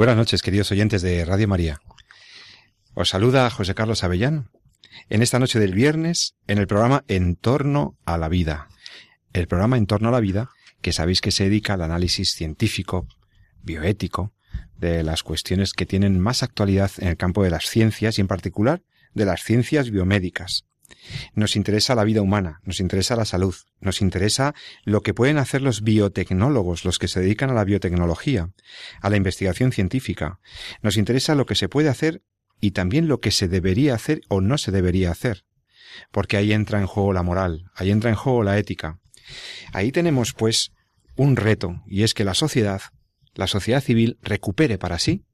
Buenas noches, queridos oyentes de Radio María. Os saluda José Carlos Avellán en esta noche del viernes en el programa En torno a la vida. El programa En torno a la vida que sabéis que se dedica al análisis científico, bioético, de las cuestiones que tienen más actualidad en el campo de las ciencias y en particular de las ciencias biomédicas. Nos interesa la vida humana, nos interesa la salud, nos interesa lo que pueden hacer los biotecnólogos, los que se dedican a la biotecnología, a la investigación científica. Nos interesa lo que se puede hacer y también lo que se debería hacer o no se debería hacer. Porque ahí entra en juego la moral, ahí entra en juego la ética. Ahí tenemos, pues, un reto, y es que la sociedad, la sociedad civil, recupere para sí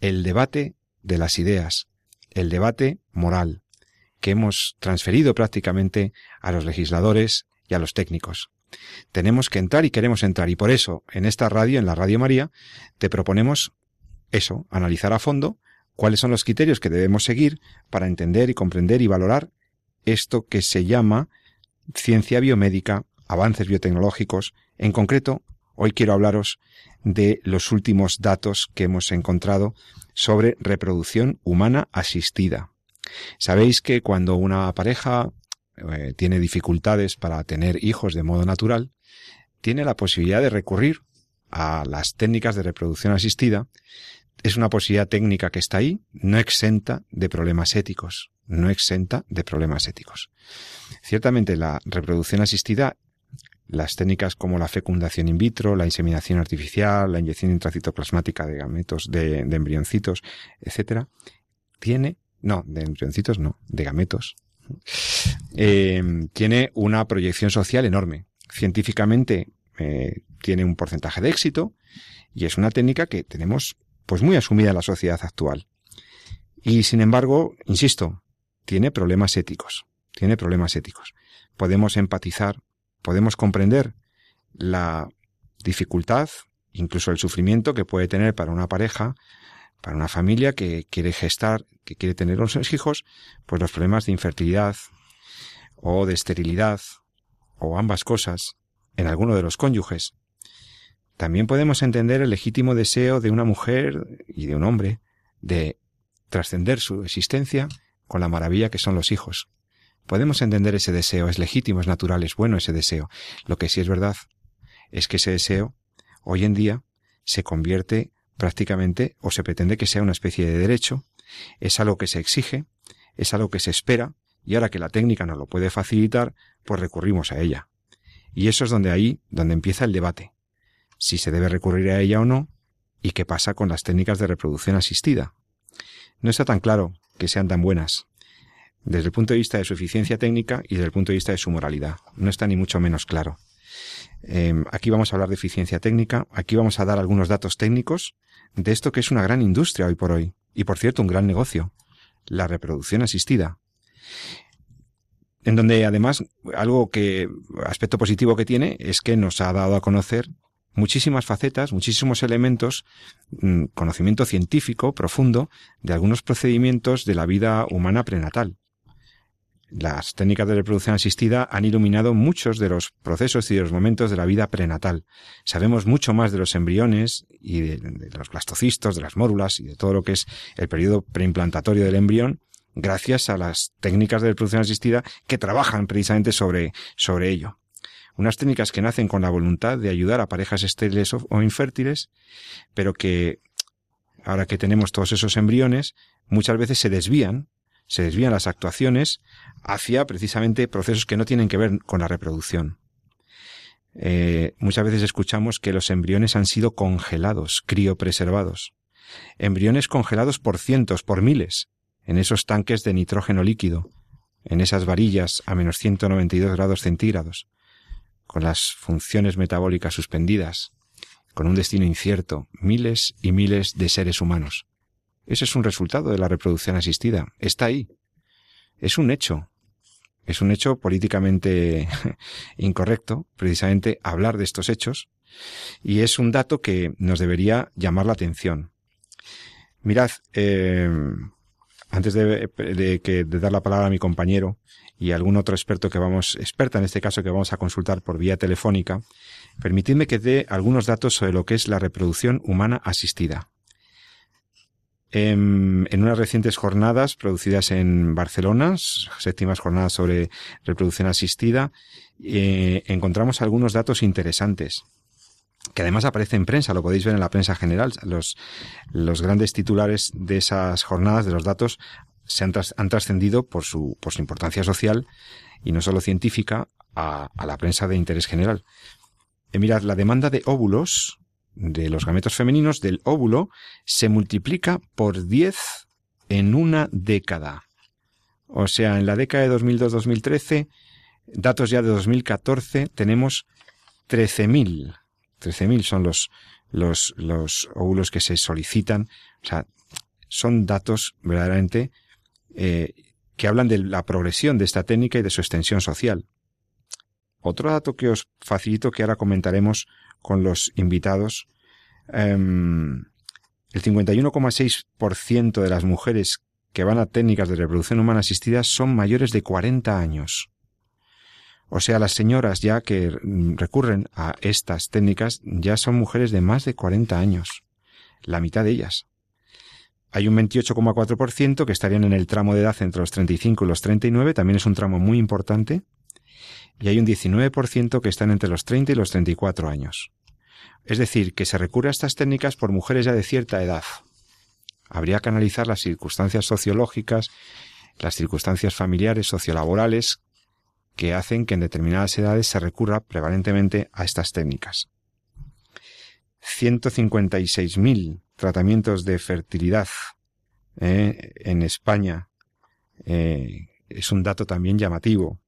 el debate de las ideas, el debate moral, que hemos transferido prácticamente a los legisladores y a los técnicos. Tenemos que entrar y queremos entrar y por eso en esta radio, en la Radio María, te proponemos eso, analizar a fondo cuáles son los criterios que debemos seguir para entender y comprender y valorar esto que se llama ciencia biomédica, avances biotecnológicos. En concreto, hoy quiero hablaros de los últimos datos que hemos encontrado sobre reproducción humana asistida. Sabéis que cuando una pareja eh, tiene dificultades para tener hijos de modo natural, tiene la posibilidad de recurrir a las técnicas de reproducción asistida. Es una posibilidad técnica que está ahí, no exenta de problemas éticos, no exenta de problemas éticos. Ciertamente la reproducción asistida, las técnicas como la fecundación in vitro, la inseminación artificial, la inyección intracitoplasmática de gametos, de, de embrioncitos, etcétera, tiene no, de embrioncitos no, de gametos, eh, tiene una proyección social enorme. Científicamente eh, tiene un porcentaje de éxito y es una técnica que tenemos pues muy asumida en la sociedad actual. Y sin embargo, insisto, tiene problemas éticos. Tiene problemas éticos. Podemos empatizar, podemos comprender la dificultad, incluso el sufrimiento que puede tener para una pareja para una familia que quiere gestar, que quiere tener unos hijos, pues los problemas de infertilidad o de esterilidad o ambas cosas en alguno de los cónyuges. También podemos entender el legítimo deseo de una mujer y de un hombre de trascender su existencia con la maravilla que son los hijos. Podemos entender ese deseo, es legítimo, es natural, es bueno ese deseo. Lo que sí es verdad es que ese deseo hoy en día se convierte prácticamente o se pretende que sea una especie de derecho, es algo que se exige, es algo que se espera, y ahora que la técnica nos lo puede facilitar, pues recurrimos a ella. Y eso es donde ahí, donde empieza el debate. Si se debe recurrir a ella o no, y qué pasa con las técnicas de reproducción asistida. No está tan claro que sean tan buenas, desde el punto de vista de su eficiencia técnica y desde el punto de vista de su moralidad. No está ni mucho menos claro. Em, aquí vamos a hablar de eficiencia técnica, aquí vamos a dar algunos datos técnicos de esto que es una gran industria hoy por hoy, y por cierto un gran negocio, la reproducción asistida. En donde además algo que, aspecto positivo que tiene es que nos ha dado a conocer muchísimas facetas, muchísimos elementos, mm, conocimiento científico profundo de algunos procedimientos de la vida humana prenatal. Las técnicas de reproducción asistida han iluminado muchos de los procesos y de los momentos de la vida prenatal. Sabemos mucho más de los embriones y de, los blastocistos, de las mórulas y de todo lo que es el periodo preimplantatorio del embrión gracias a las técnicas de reproducción asistida que trabajan precisamente sobre, sobre ello. Unas técnicas que nacen con la voluntad de ayudar a parejas estériles o infértiles, pero que, ahora que tenemos todos esos embriones, muchas veces se desvían se desvían las actuaciones hacia precisamente procesos que no tienen que ver con la reproducción. Eh, muchas veces escuchamos que los embriones han sido congelados, criopreservados. Embriones congelados por cientos, por miles, en esos tanques de nitrógeno líquido, en esas varillas a menos 192 grados centígrados, con las funciones metabólicas suspendidas, con un destino incierto, miles y miles de seres humanos. Ese es un resultado de la reproducción asistida. Está ahí. Es un hecho. Es un hecho políticamente incorrecto, precisamente, hablar de estos hechos, y es un dato que nos debería llamar la atención. Mirad, eh, antes de, de dar la palabra a mi compañero y a algún otro experto que vamos, experta en este caso que vamos a consultar por vía telefónica, permitidme que dé algunos datos sobre lo que es la reproducción humana asistida. En, unas recientes jornadas producidas en Barcelona, séptimas jornadas sobre reproducción asistida, eh, encontramos algunos datos interesantes que además aparece en prensa, lo podéis ver en la prensa general. Los, los grandes titulares de esas jornadas, de los datos, se han, trascendido por su, por su importancia social y no solo científica a, la prensa de interés general. Eh, mirad, la demanda de óvulos, de los gametos femeninos del óvulo, se multiplica por 10 en una década. O sea, en la década de 2002-2013, datos ya de 2014, tenemos 13.000 13.000 son los, los, los óvulos que se solicitan. O sea, son datos verdaderamente eh, que hablan de la progresión de esta técnica y de su extensión social. Otro dato que os facilito que ahora comentaremos con los invitados. Em, el 51,6% de las mujeres que van a técnicas de reproducción humana asistida son mayores de 40 años. O sea, las señoras ya que recurren a estas técnicas ya son mujeres de más de 40 años, la mitad de ellas. Hay un 28,4% que estarían en el tramo de edad entre los 35 y los 39, también es un tramo muy importante, y hay un 19% que están entre los 30 y los 34 años. Es decir, que se recurre a estas técnicas por mujeres ya de cierta edad. Habría que analizar las circunstancias sociológicas, las circunstancias familiares, sociolaborales que hacen que en determinadas edades se recurra prevalentemente a estas técnicas. 156.000 tratamientos de fertilidad eh, en España eh, es un dato también llamativo.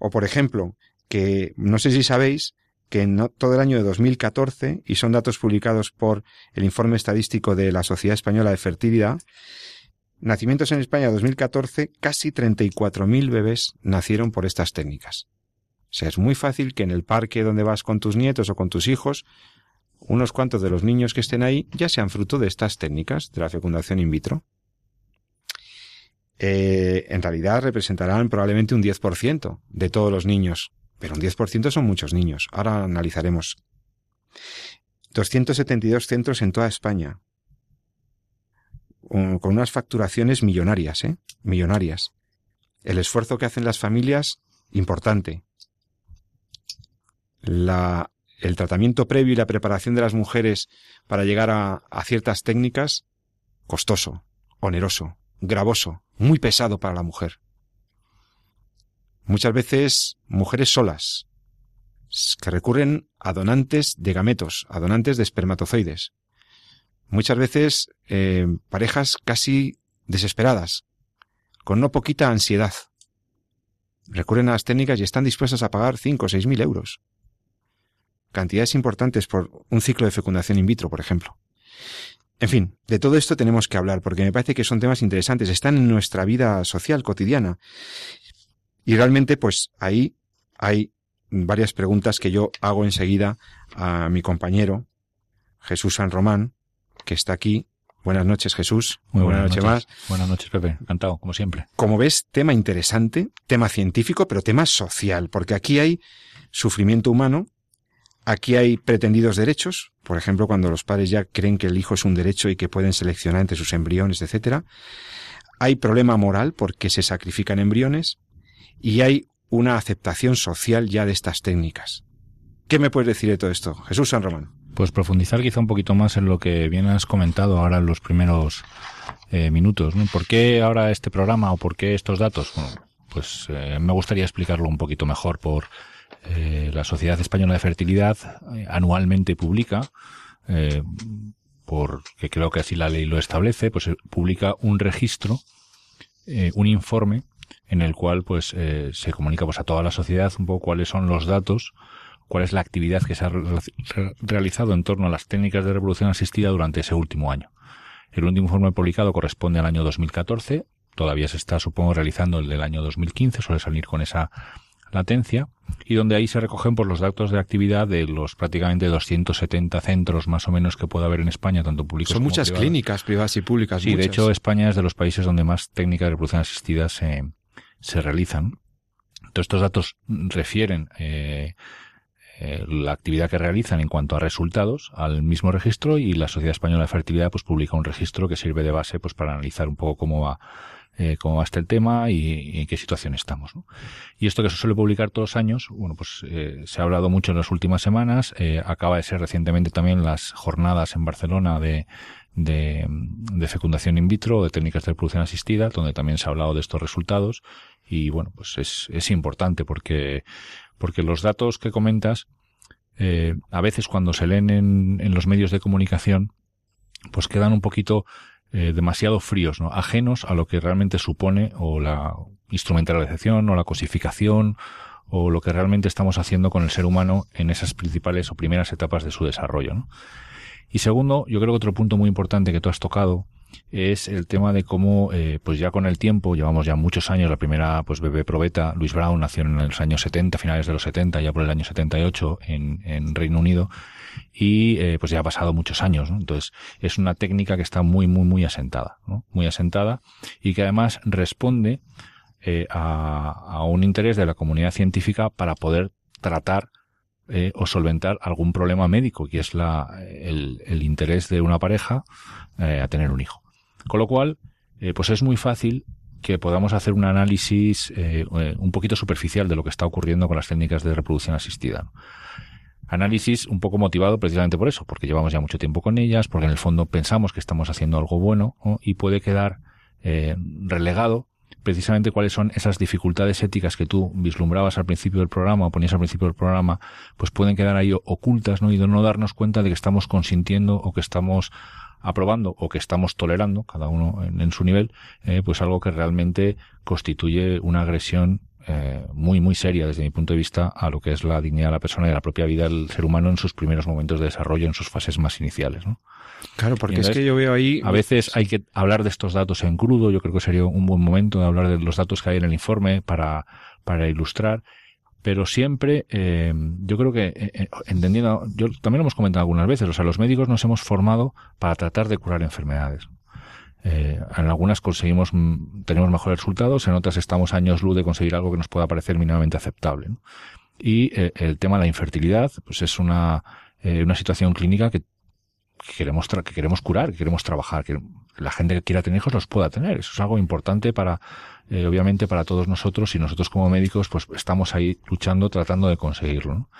O, por ejemplo, que no sé si sabéis que en todo el año de 2014, y son datos publicados por el informe estadístico de la Sociedad Española de Fertilidad, Nacimientos en España 2014, casi 34.000 bebés nacieron por estas técnicas. O sea, es muy fácil que en el parque donde vas con tus nietos o con tus hijos, unos cuantos de los niños que estén ahí ya sean fruto de estas técnicas de la fecundación in vitro. Eh, en realidad representarán probablemente un 10% de todos los niños, pero un 10% son muchos niños. Ahora analizaremos. 272 centros en toda España, con unas facturaciones millonarias, ¿eh? Millonarias. El esfuerzo que hacen las familias, importante. El tratamiento previo y la preparación de las mujeres para llegar a ciertas técnicas, costoso, oneroso, gravoso, muy pesado para la mujer. Muchas veces mujeres solas, que recurren a donantes de gametos, a donantes de espermatozoides, muchas veces eh, parejas casi desesperadas, con no poquita ansiedad. Recurren a las técnicas y están dispuestas a pagar cinco o seis mil euros. Cantidades importantes por un ciclo de fecundación in vitro, por ejemplo. En fin, de todo esto tenemos que hablar porque me parece que son temas interesantes, están en nuestra vida social cotidiana. Y realmente, pues ahí hay varias preguntas que yo hago enseguida a mi compañero, Jesús San Román, que está aquí. Buenas noches, Jesús. Muy buenas, noches. más. Buenas noches, Pepe. Encantado, como siempre. Como ves, tema interesante, tema científico, pero tema social, porque aquí hay sufrimiento humano, aquí hay pretendidos derechos, por ejemplo, cuando los padres ya creen que el hijo es un derecho y que pueden seleccionar entre sus embriones, etcétera. Hay problema moral porque se sacrifican embriones y hay una aceptación social ya de estas técnicas. ¿Qué me puedes decir de todo esto? Jesús San Román. Pues profundizar quizá un poquito más en lo que bien has comentado ahora en los primeros eh, minutos. ¿Por qué ahora este programa o por qué estos datos? Bueno, pues eh, me gustaría explicarlo un poquito mejor por eh, la Sociedad Española de Fertilidad anualmente publica, porque creo que así la ley lo establece, pues publica un registro, un informe en el cual pues se comunica pues a toda la sociedad un poco cuáles son los datos cuál es la actividad que se ha realizado en torno a las técnicas de reproducción asistida durante ese último año. El último informe publicado corresponde al año 2014, todavía se está, supongo, realizando el del año 2015, suele salir con esa latencia, y donde ahí se recogen por los datos de actividad de los prácticamente 270 centros más o menos que puede haber en España, tanto públicos Son muchas clínicas privadas y públicas. Sí, de hecho España es de los países donde más técnicas de reproducción asistida se, se realizan. Todos estos datos refieren eh, eh, la actividad que realizan en cuanto a resultados al mismo registro y la Sociedad Española de Fertilidad pues publica un registro que sirve de base pues para analizar un poco cómo va eh, cómo va este el tema y, en qué situación estamos. Y esto que se suele publicar todos los años, bueno, pues eh, se ha hablado mucho en las últimas semanas. Eh, acaba de ser recientemente también las jornadas en Barcelona de, fecundación in vitro, de técnicas de reproducción asistida, donde también se ha hablado de estos resultados. Y bueno, pues es, importante porque, porque los datos que comentas, a veces cuando se leen en, en los medios de comunicación, pues quedan un poquito eh, demasiado fríos, ¿no? ajenos a lo que realmente supone o la instrumentalización o la cosificación o lo que realmente estamos haciendo con el ser humano en esas principales o primeras etapas de su desarrollo. ¿no? Y segundo, yo creo que otro punto muy importante que tú has tocado es el tema de cómo, eh, pues ya con el tiempo, llevamos ya muchos años, la primera pues bebé probeta, Luis Brown nació en los años 70, finales de los 70, ya por el año 78 en, en Reino Unido, y eh, pues ya ha pasado muchos años. ¿no? Entonces es una técnica que está muy, muy, muy asentada, ¿no? muy asentada y que además responde eh, a, a, un interés de la comunidad científica para poder tratar eh, o solventar algún problema médico, que es la, el, el interés de una pareja eh, a tener un hijo. Con lo cual, eh, pues es muy fácil que podamos hacer un análisis eh, un poquito superficial de lo que está ocurriendo con las técnicas de reproducción asistida. Análisis un poco motivado precisamente por eso, porque llevamos ya mucho tiempo con ellas, porque en el fondo pensamos que estamos haciendo algo bueno ¿no? y puede quedar eh, relegado precisamente cuáles son esas dificultades éticas que tú vislumbrabas al principio del programa o ponías al principio del programa, pues pueden quedar ahí ocultas ¿no? y de no darnos cuenta de que estamos consintiendo o que estamos aprobando o que estamos tolerando, cada uno en, en su nivel, eh, pues algo que realmente constituye una agresión eh, muy, muy seria desde mi punto de vista a lo que es la dignidad de la persona y la propia vida del ser humano en sus primeros momentos de desarrollo, en sus fases más iniciales. ¿no? Claro, porque entonces, es que yo veo ahí... A veces hay que hablar de estos datos en crudo, yo creo que sería un buen momento de hablar de los datos que hay en el informe para, para ilustrar, pero siempre eh, yo creo que eh, entendiendo yo también lo hemos comentado algunas veces o sea los médicos nos hemos formado para tratar de curar enfermedades eh, en algunas conseguimos, mm, tenemos mejores resultados, en otras estamos años luz de conseguir algo que nos pueda parecer mínimamente aceptable. Y eh, el tema de la infertilidad, pues es una, eh, una situación clínica que queremos, que queremos curar, que queremos trabajar, que la gente que quiera tener hijos los pueda tener. Eso es algo importante para, obviamente, para todos nosotros y nosotros como médicos, pues estamos ahí luchando, tratando de conseguirlo. ¿no?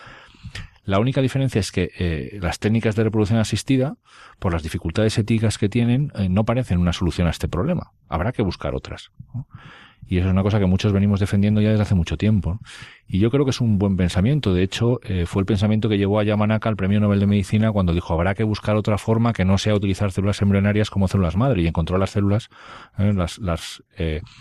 La única diferencia es que eh, las técnicas de reproducción asistida, por las dificultades éticas que tienen, eh, no parecen una solución a este problema. Habrá que buscar otras. Y eso es una cosa que muchos venimos defendiendo ya desde hace mucho tiempo. Y yo creo que es un buen pensamiento. De hecho, eh, fue el pensamiento que llevó a Yamanaka al Premio Nobel de Medicina cuando dijo habrá que buscar otra forma que no sea utilizar células embrionarias como células madre. Y encontró las células, las,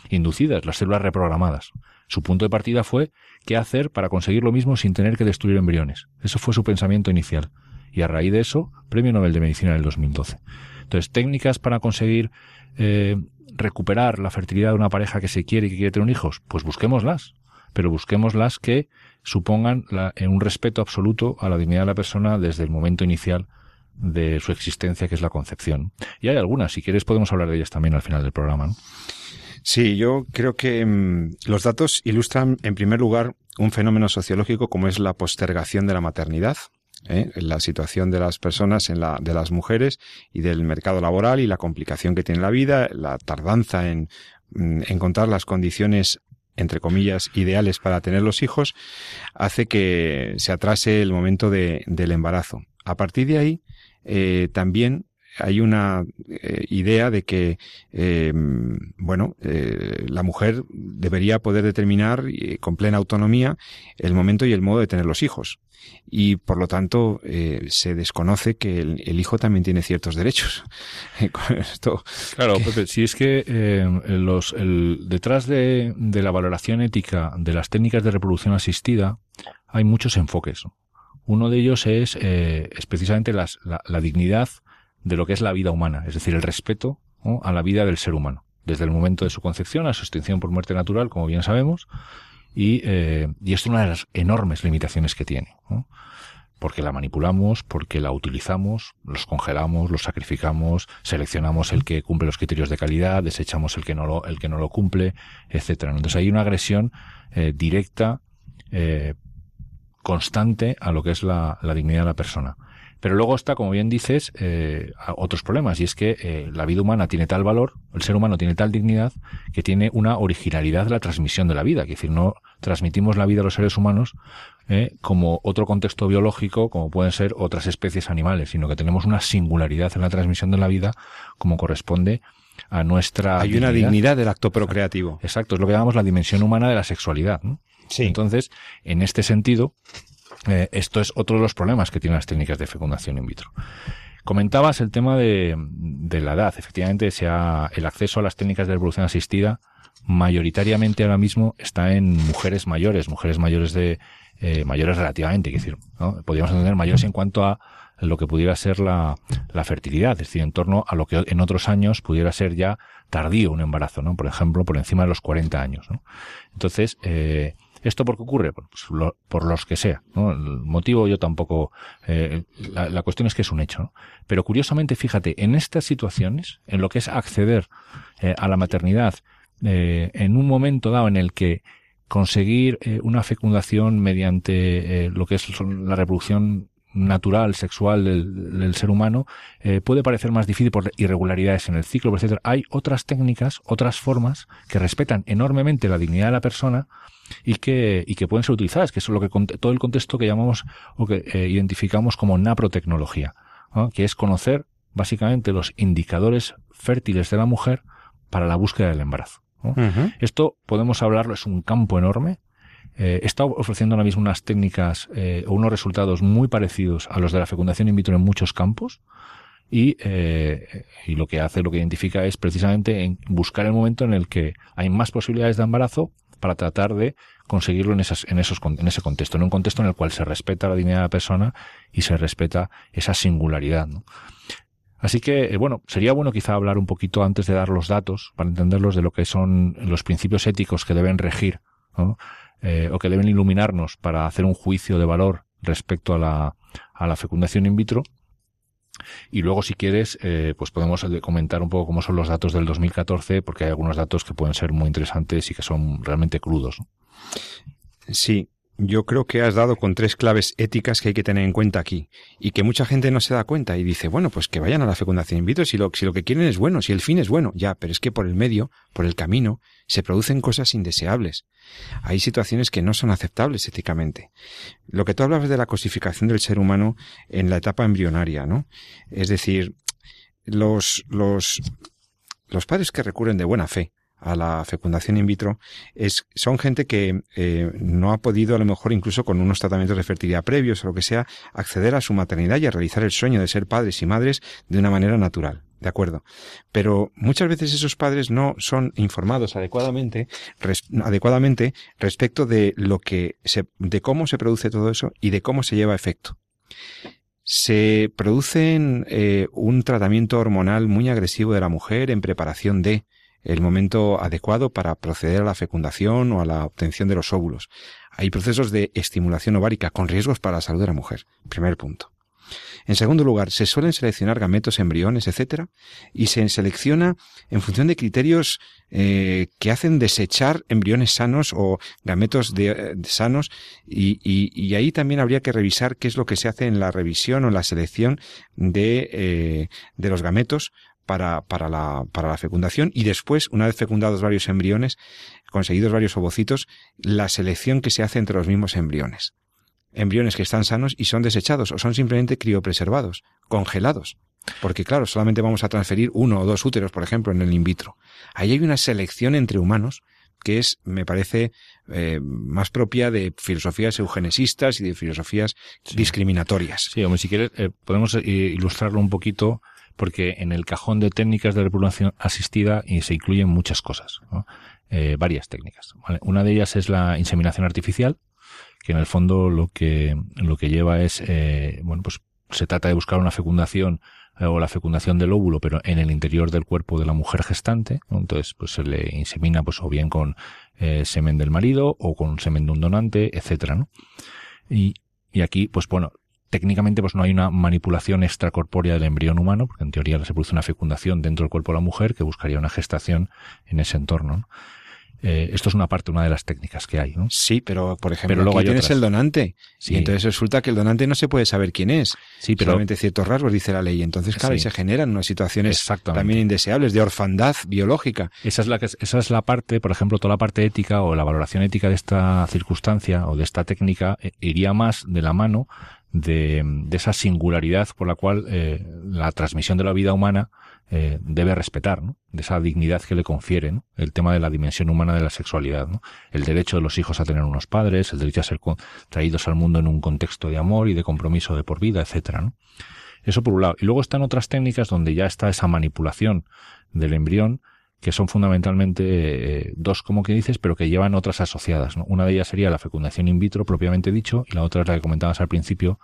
inducidas, las células reprogramadas. Su punto de partida fue qué hacer para conseguir lo mismo sin tener que destruir embriones. Eso fue su pensamiento inicial. Y a raíz de eso, Premio Nobel de Medicina del 2012. Entonces, técnicas para conseguir eh, recuperar la fertilidad de una pareja que se quiere y que quiere tener hijos, pues busquémoslas. Pero busquémoslas que supongan la, un respeto absoluto a la dignidad de la persona desde el momento inicial de su existencia, que es la concepción. Y hay algunas, si quieres podemos hablar de ellas también al final del programa. ¿no? Sí, yo creo que mmm, los datos ilustran, en primer lugar, un fenómeno sociológico como es la postergación de la maternidad. ¿eh? la situación de las personas, en la, de las mujeres y del mercado laboral y la complicación que tiene la vida, la tardanza en mmm, encontrar las condiciones entre comillas, ideales para tener los hijos, hace que se atrase el momento de, del embarazo. A partir de ahí, eh, también hay una eh, idea de que, eh, bueno, eh, la mujer debería poder determinar eh, con plena autonomía el momento y el modo de tener los hijos. Y por lo tanto, se desconoce que el, el, hijo también tiene ciertos derechos. Esto, claro, que... Pepe, si es que eh, los, el, detrás de, de la valoración ética de las técnicas de reproducción asistida hay muchos enfoques. ¿no? Uno de ellos es, eh, es precisamente la, la, dignidad de lo que es la vida humana, es decir, el respeto a la vida del ser humano, desde el momento de su concepción a su extinción por muerte natural, como bien sabemos, y, eh, y es una de las enormes limitaciones que tiene. Porque la manipulamos, porque la utilizamos, los congelamos, los sacrificamos, seleccionamos el que cumple los criterios de calidad, desechamos el que no lo, el que no lo cumple, etcétera. Entonces hay una agresión eh, directa, eh, constante a lo que es la, la dignidad de la persona. Pero luego está, como bien dices, eh, otros problemas, y es que eh, la vida humana tiene tal valor, el ser humano tiene tal dignidad, que tiene una originalidad de la transmisión de la vida. Es decir, no transmitimos la vida a los seres humanos eh, como otro contexto biológico, como pueden ser otras especies animales, sino que tenemos una singularidad en la transmisión de la vida, como corresponde a nuestra. Hay una dignidad del acto procreativo. Exacto, es lo que llamamos la dimensión humana de la sexualidad. Sí. Entonces, en este sentido, eh, esto es otro de los problemas que tienen las técnicas de fecundación in vitro. Comentabas el tema de, la edad. Efectivamente, sea el acceso a las técnicas de reproducción asistida mayoritariamente ahora mismo está en mujeres mayores, mujeres mayores de eh, mayores relativamente, decir, ¿no? podríamos entender mayores en cuanto a lo que pudiera ser la, la, fertilidad, es decir, en torno a lo que en otros años pudiera ser ya tardío un embarazo, ¿no? Por ejemplo, por encima de los 40 años, ¿no? Entonces, eh, ¿Esto por qué ocurre? Pues por los que sea. ¿no? El motivo yo tampoco... Eh, la, cuestión es que es un hecho. ¿no? Pero curiosamente, fíjate, en estas situaciones, en lo que es acceder eh, a la maternidad eh, en un momento dado en el que conseguir una fecundación mediante lo que es la reproducción natural, sexual del, ser humano, puede parecer más difícil por irregularidades en el ciclo, etc. Hay otras técnicas, otras formas que respetan enormemente la dignidad de la persona y que, y que pueden ser utilizadas, que es lo que todo el contexto que llamamos o que eh, identificamos como naprotecnología, que es conocer básicamente los indicadores fértiles de la mujer para la búsqueda del embarazo. Esto podemos hablarlo, es un campo enorme. Eh, está ofreciendo ahora mismo unas técnicas eh, o unos resultados muy parecidos a los de la fecundación in vitro en muchos campos. Y, eh, y lo que hace, lo que identifica es precisamente en buscar el momento en el que hay más posibilidades de embarazo para tratar de conseguirlo en, esas, en, esos, en ese contexto, en un contexto en el cual se respeta la dignidad de la persona y se respeta esa singularidad. Así que, eh, bueno, sería bueno quizá hablar un poquito antes de dar los datos, para entenderlos, de lo que son los principios éticos que deben regir, eh, o que deben iluminarnos para hacer un juicio de valor respecto a la, a la fecundación in vitro y luego, si quieres, eh, pues podemos comentar un poco cómo son los datos del 2014, porque hay algunos datos que pueden ser muy interesantes y que son realmente crudos. Sí, yo creo que has dado con tres claves éticas que hay que tener en cuenta aquí y que mucha gente no se da cuenta y dice, bueno, pues que vayan a la fecundación in vitro si lo, si lo que quieren es bueno, si el fin es bueno, ya, pero es que por el medio, por el camino, se producen cosas indeseables. Hay situaciones que no son aceptables éticamente. Lo que tú hablabas de la cosificación del ser humano en la etapa embrionaria, ¿no? Es decir, los, los, los padres que recurren de buena fe a la fecundación in vitro es, son gente que eh, no ha podido a lo mejor incluso con unos tratamientos de fertilidad previos o lo que sea acceder a su maternidad y a realizar el sueño de ser padres y madres de una manera natural. De acuerdo. Pero muchas veces esos padres no son informados adecuadamente, adecuadamente respecto de lo que se, de cómo se produce todo eso y de cómo se lleva a efecto se produce eh, un tratamiento hormonal muy agresivo de la mujer en preparación de el momento adecuado para proceder a la fecundación o a la obtención de los óvulos. Hay procesos de estimulación ovárica con riesgos para la salud de la mujer. Primer punto. En segundo lugar, se suelen seleccionar gametos, embriones, etcétera, y se selecciona en función de criterios eh, que hacen desechar embriones sanos o gametos de, sanos, y, ahí también habría que revisar qué es lo que se hace en la revisión o la selección de, eh, de los gametos para, para, la, para la fecundación y después, una vez fecundados varios embriones, conseguidos varios ovocitos, la selección que se hace entre los mismos embriones. Embriones que están sanos y son desechados o son simplemente criopreservados, congelados. Porque claro, solamente vamos a transferir uno o dos úteros, por ejemplo, en el in vitro. Ahí hay una selección entre humanos que es, me parece, eh, más propia de filosofías eugenesistas y de filosofías discriminatorias. Sí, hombre, si quieres, eh, podemos eh, ilustrarlo un poquito porque en el cajón de técnicas de reproducción asistida se incluyen muchas cosas, eh, varias técnicas. Una de ellas es la inseminación artificial, que en el fondo lo que, lo que lleva es, eh, bueno, pues se trata de buscar una fecundación eh, o la fecundación del óvulo, pero en el interior del cuerpo de la mujer gestante, entonces pues se le insemina pues o bien con semen del marido o con semen de un donante, etcétera. Y, y aquí, pues bueno, técnicamente pues no hay una manipulación extracorpórea del embrión humano, porque en teoría se produce una fecundación dentro del cuerpo de la mujer que buscaría una gestación en ese entorno. ¿no? Eh, esto es una parte, una de las técnicas que hay, ¿no? Sí, pero por ejemplo, pero luego aquí tienes el donante. Sí. Y entonces resulta que el donante no se puede saber quién es. Sí, pero. Solamente ciertos rasgos, dice la ley. Entonces, claro, sí. se generan unas situaciones también indeseables de orfandad biológica. Esa es la que, esa es la parte, por ejemplo, toda la parte ética o la valoración ética de esta circunstancia o de esta técnica eh, iría más de la mano de, de esa singularidad por la cual eh, la transmisión de la vida humana eh, debe respetar, ¿no? de esa dignidad que le confiere ¿no? el tema de la dimensión humana de la sexualidad, ¿no? el derecho de los hijos a tener unos padres, el derecho a ser traídos al mundo en un contexto de amor y de compromiso de por vida, etcétera. ¿no? Eso por un lado. Y luego están otras técnicas donde ya está esa manipulación del embrión que son fundamentalmente eh, dos, como que dices, pero que llevan otras asociadas. ¿no? Una de ellas sería la fecundación in vitro, propiamente dicho, y la otra es la que comentabas al principio,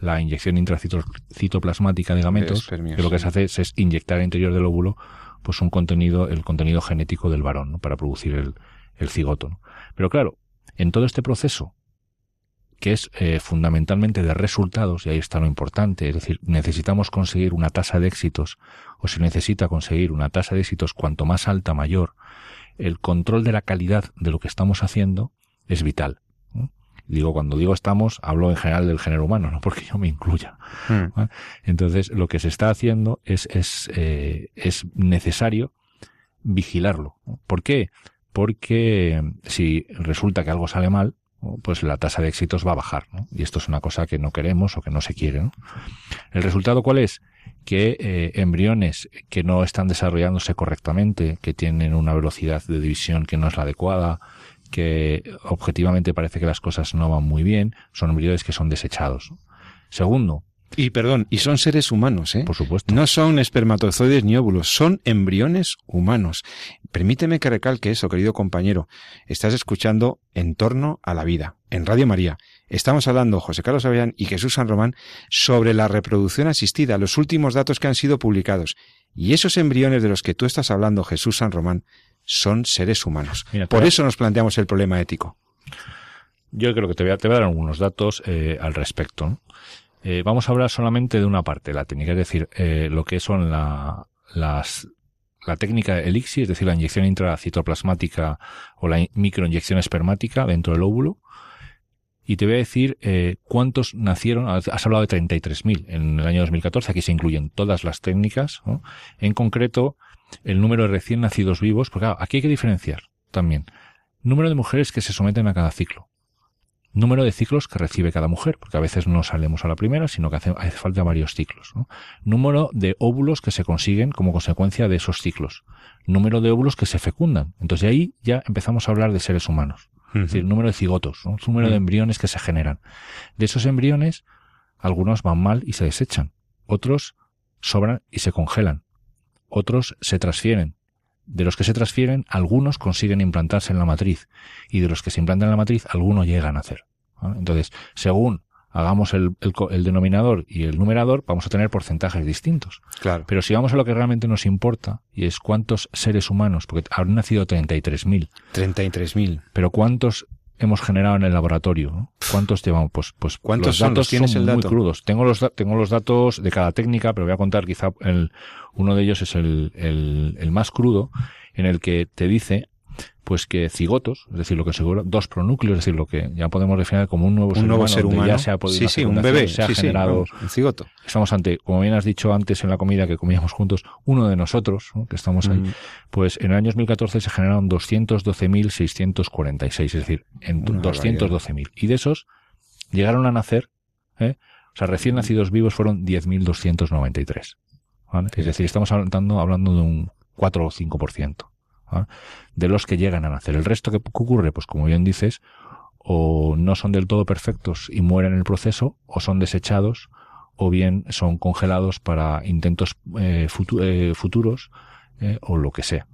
la inyección intracitoplasmática de gametos, que lo que se hace es, inyectar al interior del óvulo pues un contenido, el contenido genético del varón, ¿no? para producir el, el cigoto. ¿no? Pero claro, en todo este proceso que es eh, fundamentalmente de resultados, y ahí está lo importante, es decir, necesitamos conseguir una tasa de éxitos, o se necesita conseguir una tasa de éxitos cuanto más alta, mayor, el control de la calidad de lo que estamos haciendo es vital. Digo, cuando digo estamos, hablo en general del género humano, no porque yo me incluya. Hmm. Entonces, lo que se está haciendo es, es, eh, es necesario vigilarlo. ¿Por qué? Porque si resulta que algo sale mal, pues la tasa de éxitos va a bajar. ¿no? Y esto es una cosa que no queremos o que no se quiere. ¿no? ¿El resultado cuál es? Que eh, embriones que no están desarrollándose correctamente, que tienen una velocidad de división que no es la adecuada, que objetivamente parece que las cosas no van muy bien, son embriones que son desechados. Segundo, y perdón, y son seres humanos, ¿eh? Por supuesto. No son espermatozoides ni óvulos, son embriones humanos. Permíteme que recalque eso, querido compañero. Estás escuchando En torno a la vida, en Radio María. Estamos hablando, José Carlos Avellán y Jesús San Román, sobre la reproducción asistida, los últimos datos que han sido publicados. Y esos embriones de los que tú estás hablando, Jesús San Román, son seres humanos. Por eso nos planteamos el problema ético. Yo creo que te voy a, te voy a dar algunos datos eh, al respecto. ¿no? Eh, vamos a hablar solamente de una parte, la técnica, es decir, eh, lo que son la, las, la técnica elixir, es decir, la inyección intracitoplasmática o la microinyección espermática dentro del óvulo. Y te voy a decir eh, cuántos nacieron, has hablado de 33.000 en el año 2014, aquí se incluyen todas las técnicas, en concreto el número de recién nacidos vivos, porque aquí hay que diferenciar también. Número de mujeres que se someten a cada ciclo número de ciclos que recibe cada mujer, porque a veces no salemos a la primera, sino que hace, hace falta varios ciclos. Número de óvulos que se consiguen como consecuencia de esos ciclos. Número de óvulos que se fecundan. Entonces ahí ya empezamos a hablar de seres humanos. Es decir, número de cigotos, número de embriones que se generan. De esos embriones, algunos van mal y se desechan. Otros sobran y se congelan. Otros se transfieren. De los que se transfieren, algunos consiguen implantarse en la matriz y de los que se implantan en la matriz, algunos llegan a hacer. Entonces, según hagamos el, el, denominador y el numerador, vamos a tener porcentajes distintos. Claro. Pero si vamos a lo que realmente nos importa, y es cuántos seres humanos, porque han nacido 33.000. 33.000. Pero cuántos hemos generado en el laboratorio. ¿Cuántos llevamos? Pues, pues ¿Cuántos los datos tienes son el dato? muy crudos. Tengo los, tengo los datos de cada técnica, pero voy a contar quizá el, uno de ellos es el, el, el más crudo, en el que te dice pues que cigotos, es decir, lo que seguro, dos pronúcleos, es decir, lo que ya podemos definir como un nuevo, un ser, nuevo humano, ser humano, ya se ha podido sí, sí, un bebé, se ha sí, generado, sí, un cigoto. Estamos ante, como bien has dicho antes en la comida que comíamos juntos, uno de nosotros, ¿no? que estamos ahí, Mm. pues en el año 2014 se generaron 212.646, es decir, en Una 212.000. Y de esos llegaron a nacer, ¿eh? o sea, recién nacidos vivos fueron 10.293. ¿vale? Es decir, estamos hablando, hablando de un 4 o 5%. De los que llegan a nacer. El resto que ocurre, pues como bien dices, o no son del todo perfectos y mueren en el proceso, o son desechados, o bien son congelados para intentos eh, eh, futuros, eh, o lo que sea.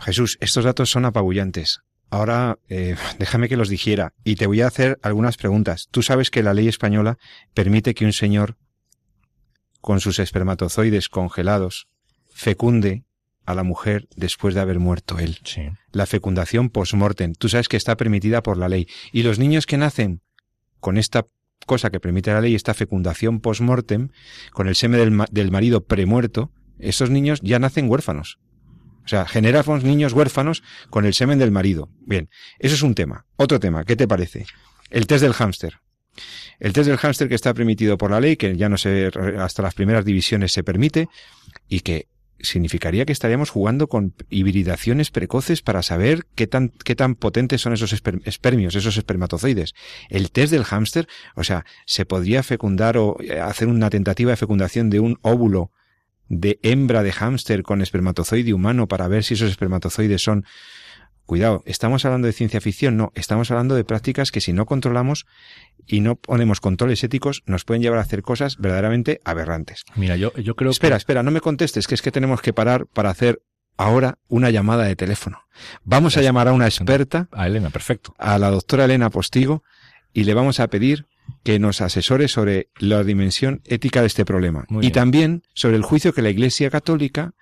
Jesús, estos datos son apabullantes. ahora déjame que los digiera y te voy a hacer algunas preguntas. Tú sabes que la ley española permite que un señor con sus espermatozoides congelados fecunde a la mujer después de haber muerto él. Sí. La fecundación post-mortem. Tú sabes que está permitida por la ley. Y los niños que nacen con esta cosa que permite la ley, esta fecundación post-mortem, con el semen del, ma- del marido premuerto, esos niños ya nacen huérfanos. O sea, generamos niños huérfanos con el semen del marido. Bien, eso es un tema. Otro tema, ¿qué te parece? El test del hámster. El test del hámster que está permitido por la ley, que ya no se, hasta las primeras divisiones se permite, y que significaría que estaríamos jugando con hibridaciones precoces para saber qué tan, qué tan potentes son esos esper- espermios, esos espermatozoides. El test del hámster, o sea, se podría fecundar o eh, hacer una tentativa de fecundación de un óvulo de hembra de hámster con espermatozoide humano para ver si esos espermatozoides son Cuidado, ¿estamos hablando de ciencia ficción? No, estamos hablando de prácticas que si no controlamos y no ponemos controles éticos nos pueden llevar a hacer cosas verdaderamente aberrantes. Mira, yo, yo creo Espera, que... espera, no me contestes, que es que tenemos que parar para hacer ahora una llamada de teléfono. Vamos a llamar a una experta, A Elena, perfecto. a la doctora Elena Postigo, y le vamos a pedir que nos asesore sobre la dimensión ética de este problema. Muy y bien. también sobre el juicio que la Iglesia Católica,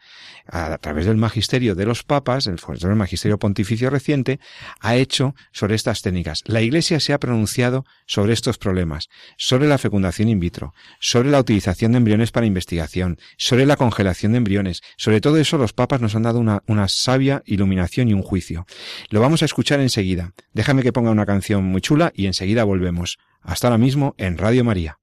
a través del magisterio de los papas, el, del magisterio pontificio reciente, ha hecho sobre estas técnicas. La Iglesia se ha pronunciado sobre estos problemas, sobre la fecundación in vitro, sobre la utilización de embriones para investigación, sobre la congelación de embriones. Sobre todo eso los papas nos han dado una, una sabia iluminación y un juicio. Lo vamos a escuchar enseguida. Déjame que ponga una canción muy chula y enseguida volvemos. Hasta ahora mismo en Radio María.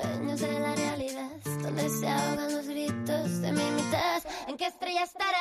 Sueños de la realidad, donde se ahogan los gritos de mi mitad. ¿En qué estrella estará?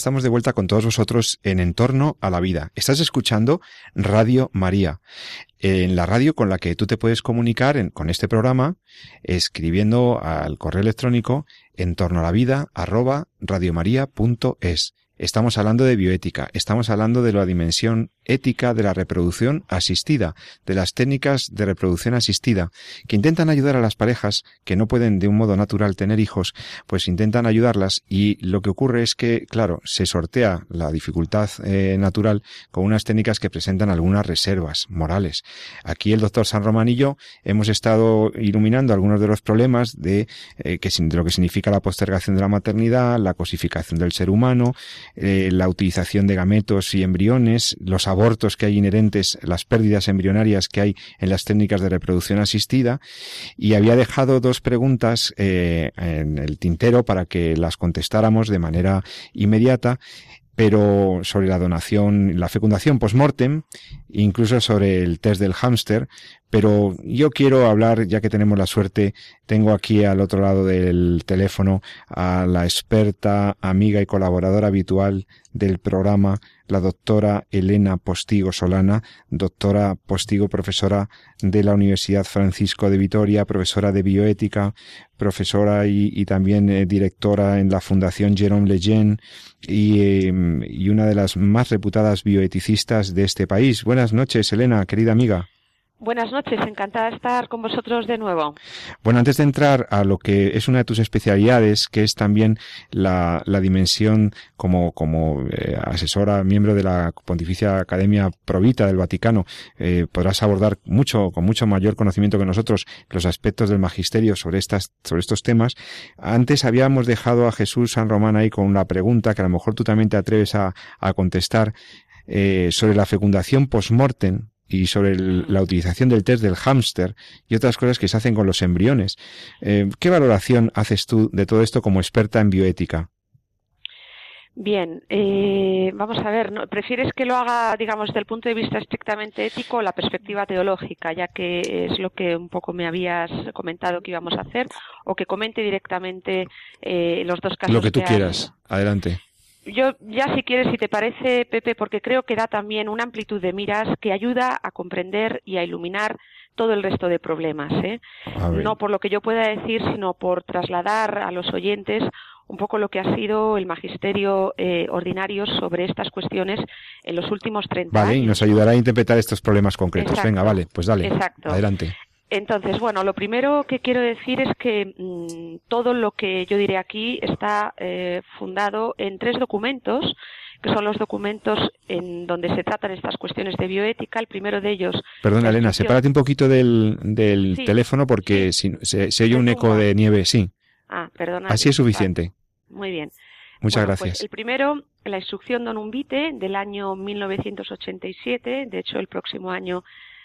Estamos de vuelta con todos vosotros en Entorno a la Vida. Estás escuchando Radio María, en la radio con la que tú te puedes comunicar con este programa escribiendo al correo electrónico en torno a la vida arroba radiomaria.es. Estamos hablando de bioética, estamos hablando de la dimensión ética de la reproducción asistida, de las técnicas de reproducción asistida, que intentan ayudar a las parejas que no pueden de un modo natural tener hijos, pues intentan ayudarlas y lo que ocurre es que, claro, se sortea la dificultad eh, natural con unas técnicas que presentan algunas reservas morales. Aquí el doctor San Román y yo hemos estado iluminando algunos de los problemas de, eh, que, lo que significa la postergación de la maternidad, la cosificación del ser humano, eh, la utilización de gametos y embriones, los abortos que hay inherentes, las pérdidas embrionarias que hay en las técnicas de reproducción asistida, y había dejado dos preguntas eh, en el tintero para que las contestáramos de manera inmediata pero sobre la donación, la fecundación post-mortem, incluso sobre el test del hámster, pero yo quiero hablar, ya que tenemos la suerte, tengo aquí al otro lado del teléfono a la experta, amiga y colaboradora habitual del programa, la doctora Elena Postigo Solana, doctora Postigo, profesora de la Universidad Francisco de Vitoria, profesora de bioética, profesora y, también eh, directora en la Fundación Jerome Lejeune y, em, y una de las más reputadas bioeticistas de este país. Buenas noches, Elena, querida amiga. Buenas noches, encantada de estar con vosotros de nuevo. Bueno, antes de entrar a lo que es una de tus especialidades, que es también la, la dimensión como, como eh, asesora, miembro de la Pontificia Academia Provita del Vaticano, eh, podrás abordar mucho, con mucho mayor conocimiento que nosotros, los aspectos del magisterio sobre estas, sobre estos temas. Antes habíamos dejado a Jesús San Román ahí con una pregunta que a lo mejor tú también te atreves a, a contestar, eh, sobre la fecundación post-mortem, y sobre la utilización del test del hámster y otras cosas que se hacen con los embriones. Eh, ¿Qué valoración haces tú de todo esto como experta en bioética? Bien, eh, vamos a ver, ¿prefieres que lo haga, digamos, desde el punto de vista estrictamente ético o la perspectiva teológica, ya que es lo que un poco me habías comentado que íbamos a hacer, o que comente directamente eh, los dos casos? Lo que tú quieras, adelante yo ya si quieres, si te parece, Pepe, porque creo que da también una amplitud de miras que ayuda a comprender y a iluminar todo el resto de problemas. ¿eh? No por lo que yo pueda decir, sino por trasladar a los oyentes un poco lo que ha sido el magisterio eh, ordinario sobre estas cuestiones en los últimos 30 años. Vale, y nos ayudará a interpretar estos problemas concretos. Venga, vale, pues dale. Exacto. Adelante. Entonces, bueno, lo primero que quiero decir es que mm, todo lo que yo diré aquí está eh, fundado en tres documentos, que son los documentos en donde se tratan estas cuestiones de bioética. El primero de ellos. Perdona, Elena, sepárate un poquito del, del teléfono porque si, se, oye un eco de nieve, sí. Ah, perdona. Así es suficiente. Muy bien. Muchas pues gracias. el primero, la instrucción Don Umbite del año 1987. De hecho, el próximo año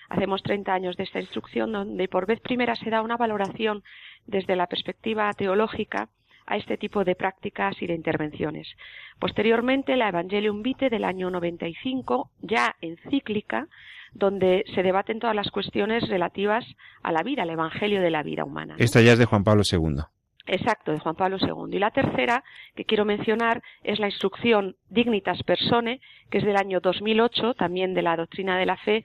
Hacemos 30 años de esta instrucción donde por vez primera se da una valoración desde la perspectiva teológica a este tipo de prácticas y de intervenciones. Posteriormente, la Evangelium Vitae del año 95, ya encíclica, donde se debaten todas las cuestiones relativas a la vida, al Evangelio de la vida humana. Esta ya es de Juan Pablo II. Exacto, de Juan Pablo II. Y la tercera que quiero mencionar es la instrucción Dignitas Persone, que es del año 2008, también de la doctrina de la fe,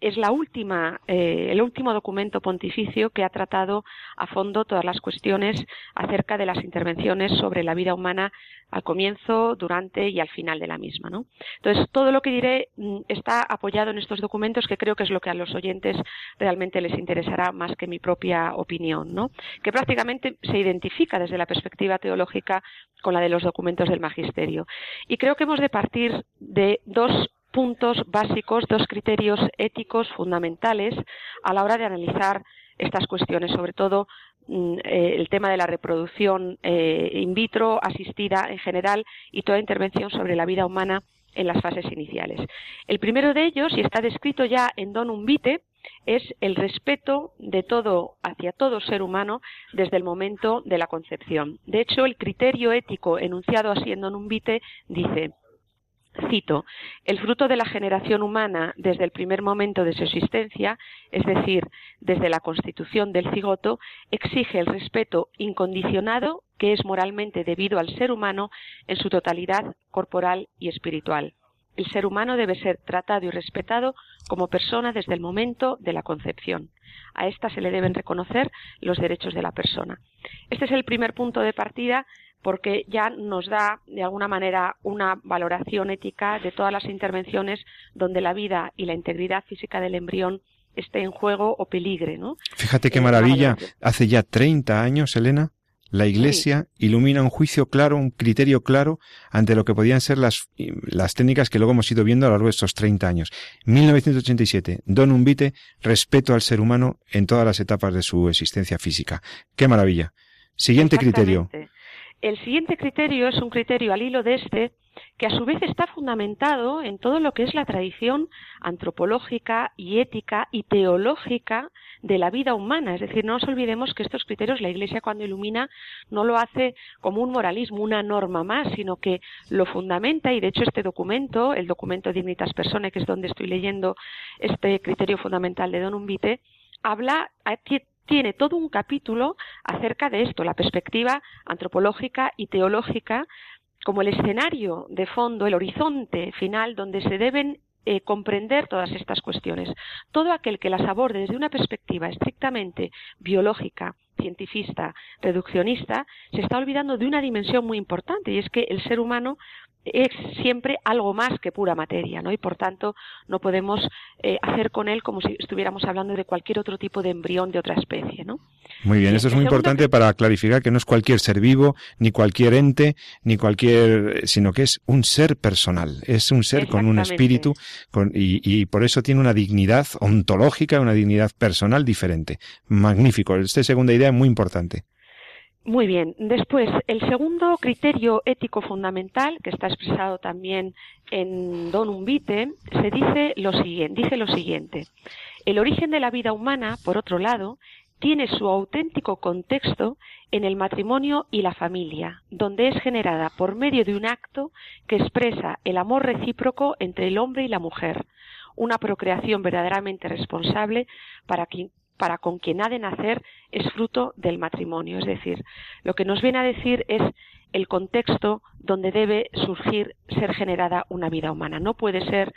es la última, eh, el último documento pontificio que ha tratado a fondo todas las cuestiones acerca de las intervenciones sobre la vida humana al comienzo, durante y al final de la misma. ¿no? Entonces, todo lo que diré mm, está apoyado en estos documentos que creo que es lo que a los oyentes realmente les interesará más que mi propia opinión, ¿no? que prácticamente se identifica desde la perspectiva teológica con la de los documentos del magisterio. Y creo que hemos de partir de dos puntos básicos, dos criterios éticos fundamentales a la hora de analizar estas cuestiones, sobre todo mm, eh, el tema de la reproducción eh, in vitro, asistida en general y toda intervención sobre la vida humana en las fases iniciales. El primero de ellos, y está descrito ya en Donum Vitae, es el respeto de todo hacia todo ser humano desde el momento de la concepción. De hecho, el criterio ético enunciado así en Donum Vitae dice Cito, el fruto de la generación humana desde el primer momento de su existencia, es decir, desde la constitución del cigoto, exige el respeto incondicionado que es moralmente debido al ser humano en su totalidad corporal y espiritual. El ser humano debe ser tratado y respetado como persona desde el momento de la concepción. A ésta se le deben reconocer los derechos de la persona. Este es el primer punto de partida porque ya nos da de alguna manera una valoración ética de todas las intervenciones donde la vida y la integridad física del embrión esté en juego o peligre, ¿no? Fíjate qué Eh, maravilla. Hace ya 30 años, Elena, la Iglesia ilumina un juicio claro, un criterio claro ante lo que podían ser las, las técnicas que luego hemos ido viendo a lo largo de estos 30 años. 1987, Don Umbite, respeto al ser humano en todas las etapas de su existencia física. Qué maravilla. Siguiente criterio. El siguiente criterio es un criterio al hilo de este que a su vez está fundamentado en todo lo que es la tradición antropológica y ética y teológica de la vida humana. Es decir, no nos olvidemos que estos criterios la Iglesia cuando ilumina no lo hace como un moralismo, una norma más, sino que lo fundamenta y de hecho este documento, el documento Dignitas Personae, que es donde estoy leyendo este criterio fundamental de Don Umbite, habla, tiene todo un capítulo acerca de esto, la perspectiva antropológica y teológica como el escenario de fondo, el horizonte final donde se deben eh, comprender todas estas cuestiones. Todo aquel que las aborde desde una perspectiva estrictamente biológica, cientifista, reduccionista, se está olvidando de una dimensión muy importante y es que el ser humano es siempre algo más que pura materia, ¿no? Y por tanto no podemos eh, hacer con él como si estuviéramos hablando de cualquier otro tipo de embrión de otra especie, ¿no? Muy bien, Sí, eso es muy importante para clarificar que no es cualquier ser vivo, ni cualquier ente, ni cualquier, sino que es un ser personal, es un ser con un espíritu con, y, y por eso tiene una dignidad ontológica, una dignidad personal diferente. Magnífico, esta segunda idea muy importante. Muy bien. Después, el segundo criterio ético fundamental, que está expresado también en Don Umbite, se dice lo siguiente, dice lo siguiente. El origen de la vida humana, por otro lado, tiene su auténtico contexto en el matrimonio y la familia, donde es generada por medio de un acto que expresa el amor recíproco entre el hombre y la mujer, una procreación verdaderamente responsable para quien para con quien ha de nacer es fruto del matrimonio. Es decir, lo que nos viene a decir es el contexto donde debe surgir, ser generada una vida humana. No puede ser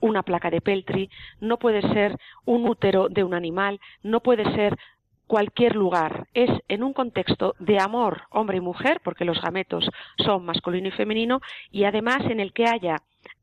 una placa de peltri, no puede ser un útero de un animal, no puede ser cualquier lugar. Es en un contexto de amor hombre y mujer, porque los gametos son masculino y femenino, y además en el que haya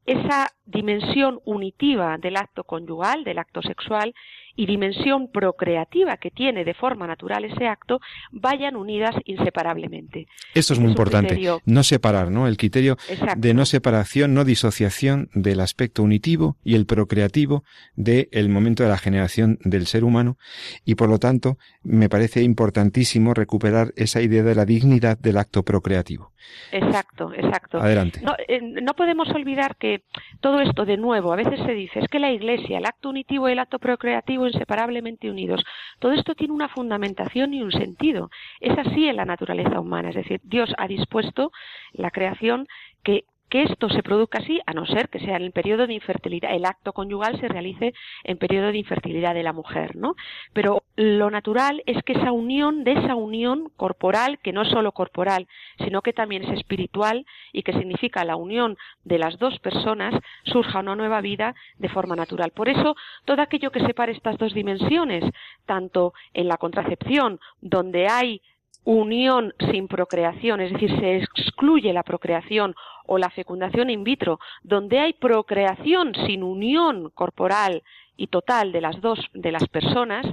esa dimensión unitiva del acto conyugal, del acto sexual, y dimensión procreativa que tiene de forma natural ese acto, vayan unidas inseparablemente. Esto es muy importante. criterio- No separar, ¿no? El criterio Exacto. de no separación, no disociación del aspecto unitivo y el procreativo del momento de la generación del ser humano y por lo tanto me parece importantísimo recuperar esa idea de la dignidad del acto procreativo. Exacto, exacto. Adelante. No, eh, no podemos olvidar que todo esto, de nuevo, a veces se dice, es que la Iglesia, el acto unitivo y el acto procreativo inseparablemente unidos, todo esto tiene una fundamentación y un sentido. Es así en la naturaleza humana, es decir, Dios ha dispuesto la creación que que esto se produzca así, a no ser que sea en el periodo de infertilidad, el acto conyugal se realice en periodo de infertilidad de la mujer, ¿no? Pero lo natural es que esa unión, de esa unión corporal, que no es solo corporal, sino que también es espiritual y que significa la unión de las dos personas, surja una nueva vida de forma natural. Por eso, todo aquello que separe estas dos dimensiones, tanto en la contracepción, donde hay unión sin procreación, es decir, se excluye la procreación o la fecundación in vitro, donde hay procreación sin unión corporal y total de las dos de las personas,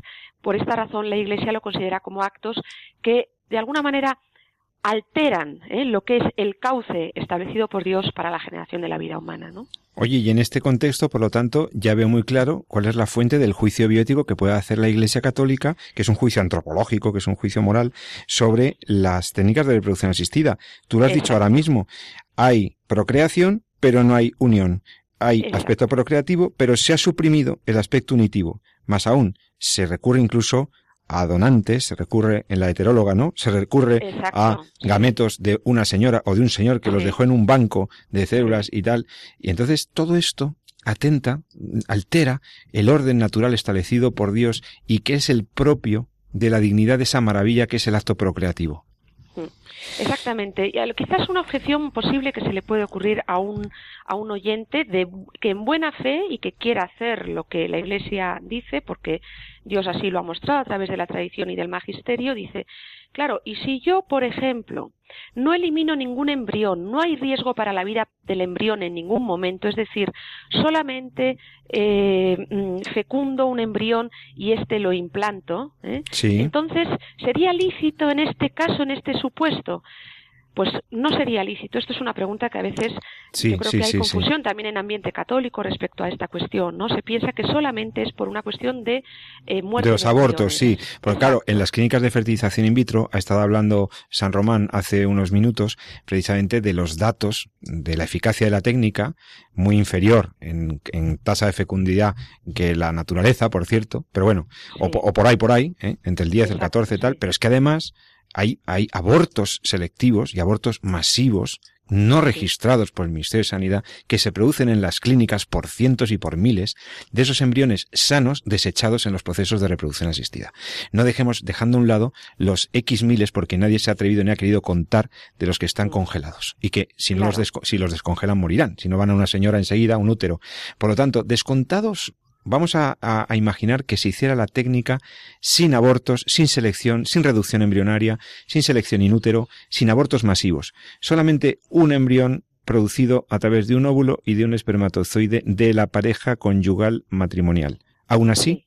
por esta razón la Iglesia lo considera como actos que de alguna manera alteran ¿eh? lo que es el cauce establecido por Dios para la generación de la vida humana, ¿no? Oye, y en este contexto, por lo tanto, ya veo muy claro cuál es la fuente del juicio biótico que puede hacer la Iglesia Católica, que es un juicio antropológico, que es un juicio moral, sobre las técnicas de reproducción asistida. Tú lo has dicho ahora mismo, hay procreación, pero no hay unión. Hay Exacto. aspecto procreativo, pero se ha suprimido el aspecto unitivo. Más aún, se recurre incluso a donantes, se recurre en la heteróloga, ¿no? Se recurre Exacto. a gametos de una señora o de un señor que los dejó en un banco de células y tal. Y entonces todo esto atenta, altera el orden natural establecido por Dios y que es el propio de la dignidad de esa maravilla que es el acto procreativo. Exactamente. Y quizás una objeción posible que se le puede ocurrir a un, a un oyente de, que en buena fe y que quiera hacer lo que la Iglesia dice, porque Dios así lo ha mostrado a través de la tradición y del magisterio, dice, Claro, y si yo, por ejemplo, no elimino ningún embrión, no hay riesgo para la vida del embrión en ningún momento, es decir, solamente eh, mm, fecundo un embrión y este lo implanto. ¿eh? Sí. Entonces, ¿sería lícito en este caso, en este supuesto? Pues no sería lícito. Esto es una pregunta que a veces Sí, yo creo sí, que hay sí, confusión también en ambiente católico respecto a esta cuestión, ¿no? Se piensa que solamente es por una cuestión de eh, muerte De los abortos, sí. Porque claro, en las clínicas de fertilización in vitro ha estado hablando San Román hace unos minutos precisamente de los datos de la eficacia de la técnica, muy inferior en, en tasa de fecundidad que la naturaleza, por cierto, pero bueno, o, o por ahí, por ahí, ¿eh? entre el 10 y el Exacto, 14 y tal, pero es que además hay, hay abortos selectivos y abortos masivos no registrados por el Ministerio de Sanidad que se producen en las clínicas por cientos y por miles de esos embriones sanos desechados en los procesos de reproducción asistida. No dejemos dejando a un lado los X miles porque nadie se ha atrevido ni ha querido contar de los que están congelados y que si no los Claro. si los descongelan morirán, si no van a una señora enseguida, a un útero. Por lo tanto, descontados Vamos a, imaginar que se hiciera la técnica sin abortos, sin selección, sin reducción embrionaria, sin selección in útero, sin abortos masivos. Solamente un embrión producido a través de un óvulo y de un espermatozoide de la pareja conyugal matrimonial. Aún así,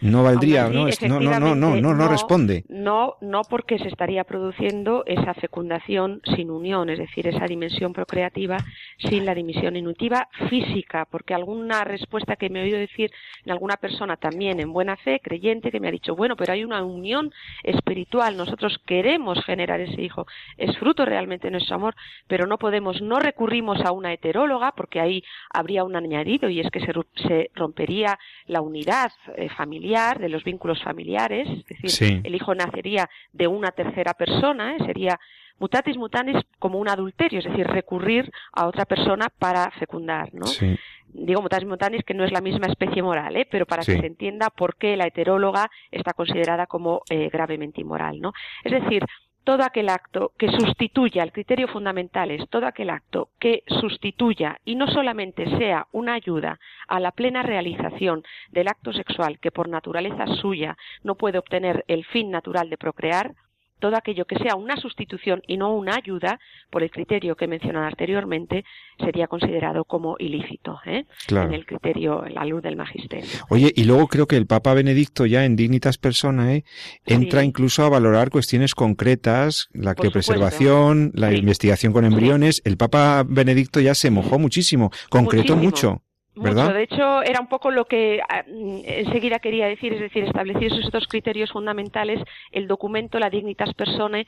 no valdría, así, no, es- no, no, no, no, no, responde. No, no porque se estaría produciendo esa fecundación sin unión, es decir, esa dimensión procreativa sin la dimensión inutiva física, porque alguna respuesta que me he oído decir en alguna persona también en buena fe, creyente, que me ha dicho, bueno, pero hay una unión espiritual, nosotros queremos generar ese hijo, es fruto realmente de nuestro amor, pero no podemos, no recurrimos a una heteróloga, porque ahí habría un añadido y es que se, se rompería la unidad eh, familiar, de los vínculos familiares, es decir, Sí. el hijo nacería de una tercera persona, ¿eh? sería mutatis mutandis como un adulterio, es decir, recurrir a otra persona para fecundar, ¿no? Sí. Digo mutatis mutandis que no es la misma especie moral, ¿eh? pero para Sí. que se entienda por qué la heteróloga está considerada como eh, gravemente inmoral, ¿no? Es decir, todo aquel acto que sustituya, el criterio fundamental es todo aquel acto que sustituya y no solamente sea una ayuda a la plena realización del acto sexual que por naturaleza suya no puede obtener el fin natural de procrear, todo aquello que sea una sustitución y no una ayuda, por el criterio que he mencionado anteriormente, sería considerado como ilícito, ¿eh? Claro. en el criterio, en la luz del magisterio. Oye, y luego creo que el Papa Benedicto ya en Dignitas Personae entra Sí. incluso a valorar cuestiones concretas, la criopreservación, la Sí. investigación con embriones. El Papa Benedicto ya se mojó muchísimo, concretó Muchísimo. mucho. Mucho. De hecho, era un poco lo que ah, mm, enseguida quería decir, es decir, establecer esos dos criterios fundamentales, el documento, la Dignitas Personae,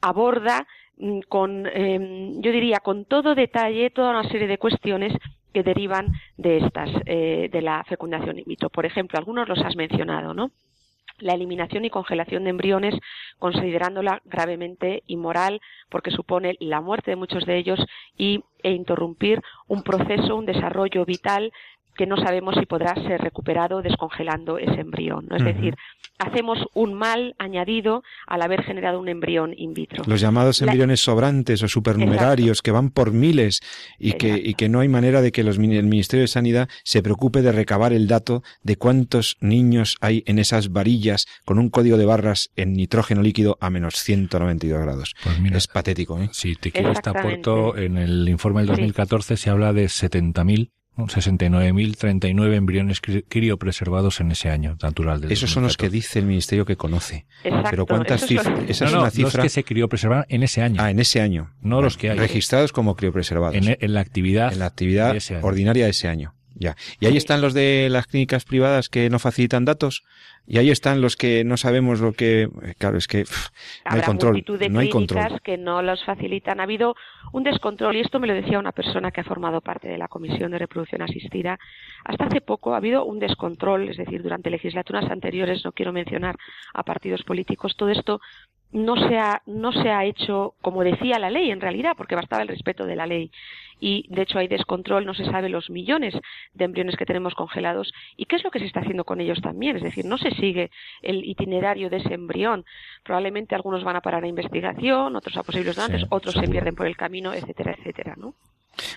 aborda mm, con, eh, yo diría, con todo detalle toda una serie de cuestiones que derivan de estas, eh, de la fecundación in vitro. Por ejemplo, algunos los has mencionado, ¿no? La eliminación y congelación de embriones, considerándola gravemente inmoral porque supone la muerte de muchos de ellos y, e interrumpir un proceso, un desarrollo vital que no sabemos si podrá ser recuperado descongelando ese embrión. ¿no? Es decir, hacemos un mal añadido al haber generado un embrión in vitro. Los llamados La- embriones sobrantes o supernumerarios que van por miles y que, y que no hay manera de que los, el Ministerio de Sanidad se preocupe de recabar el dato de cuántos niños hay en esas varillas con un código de barras en nitrógeno líquido a menos 192 grados. Pues mira, Es patético, ¿eh? si te quieres te aporto, en el informe del Sí. 2014 se habla de 70.000, ¿no? 69.039 embriones cri- criopreservados en ese año natural del Esos son los que 2014. dice el Ministerio que conoce. Exacto. Pero ¿cuántas cifras? Esa No, es no, una los cifra. que se criopreservaron en ese año, Ah, en ese año. no los que hay. Registrados como criopreservados. en, en la actividad, en la actividad de ordinaria de ese año. Ya. Y ahí están los de las clínicas privadas que no facilitan datos. Y ahí están los que no sabemos lo que. Claro, es que pff, no hay control. multitud de No hay control. que no los facilitan. Ha habido un descontrol, y esto me lo decía una persona que ha formado parte de la Comisión de Reproducción Asistida. Hasta hace poco ha habido un descontrol, es decir, durante legislaturas anteriores, no quiero mencionar a partidos políticos, todo esto no se ha, no se ha hecho como decía la ley en realidad, porque bastaba el respeto de la ley. Y de hecho hay descontrol, no se sabe los millones de embriones que tenemos congelados y qué es lo que se está haciendo con ellos también. Es decir, no se sigue el itinerario de ese embrión. Probablemente algunos van a parar a investigación, otros a posibles donantes, Sí, otros se pierden por el camino, etcétera, etcétera, ¿no?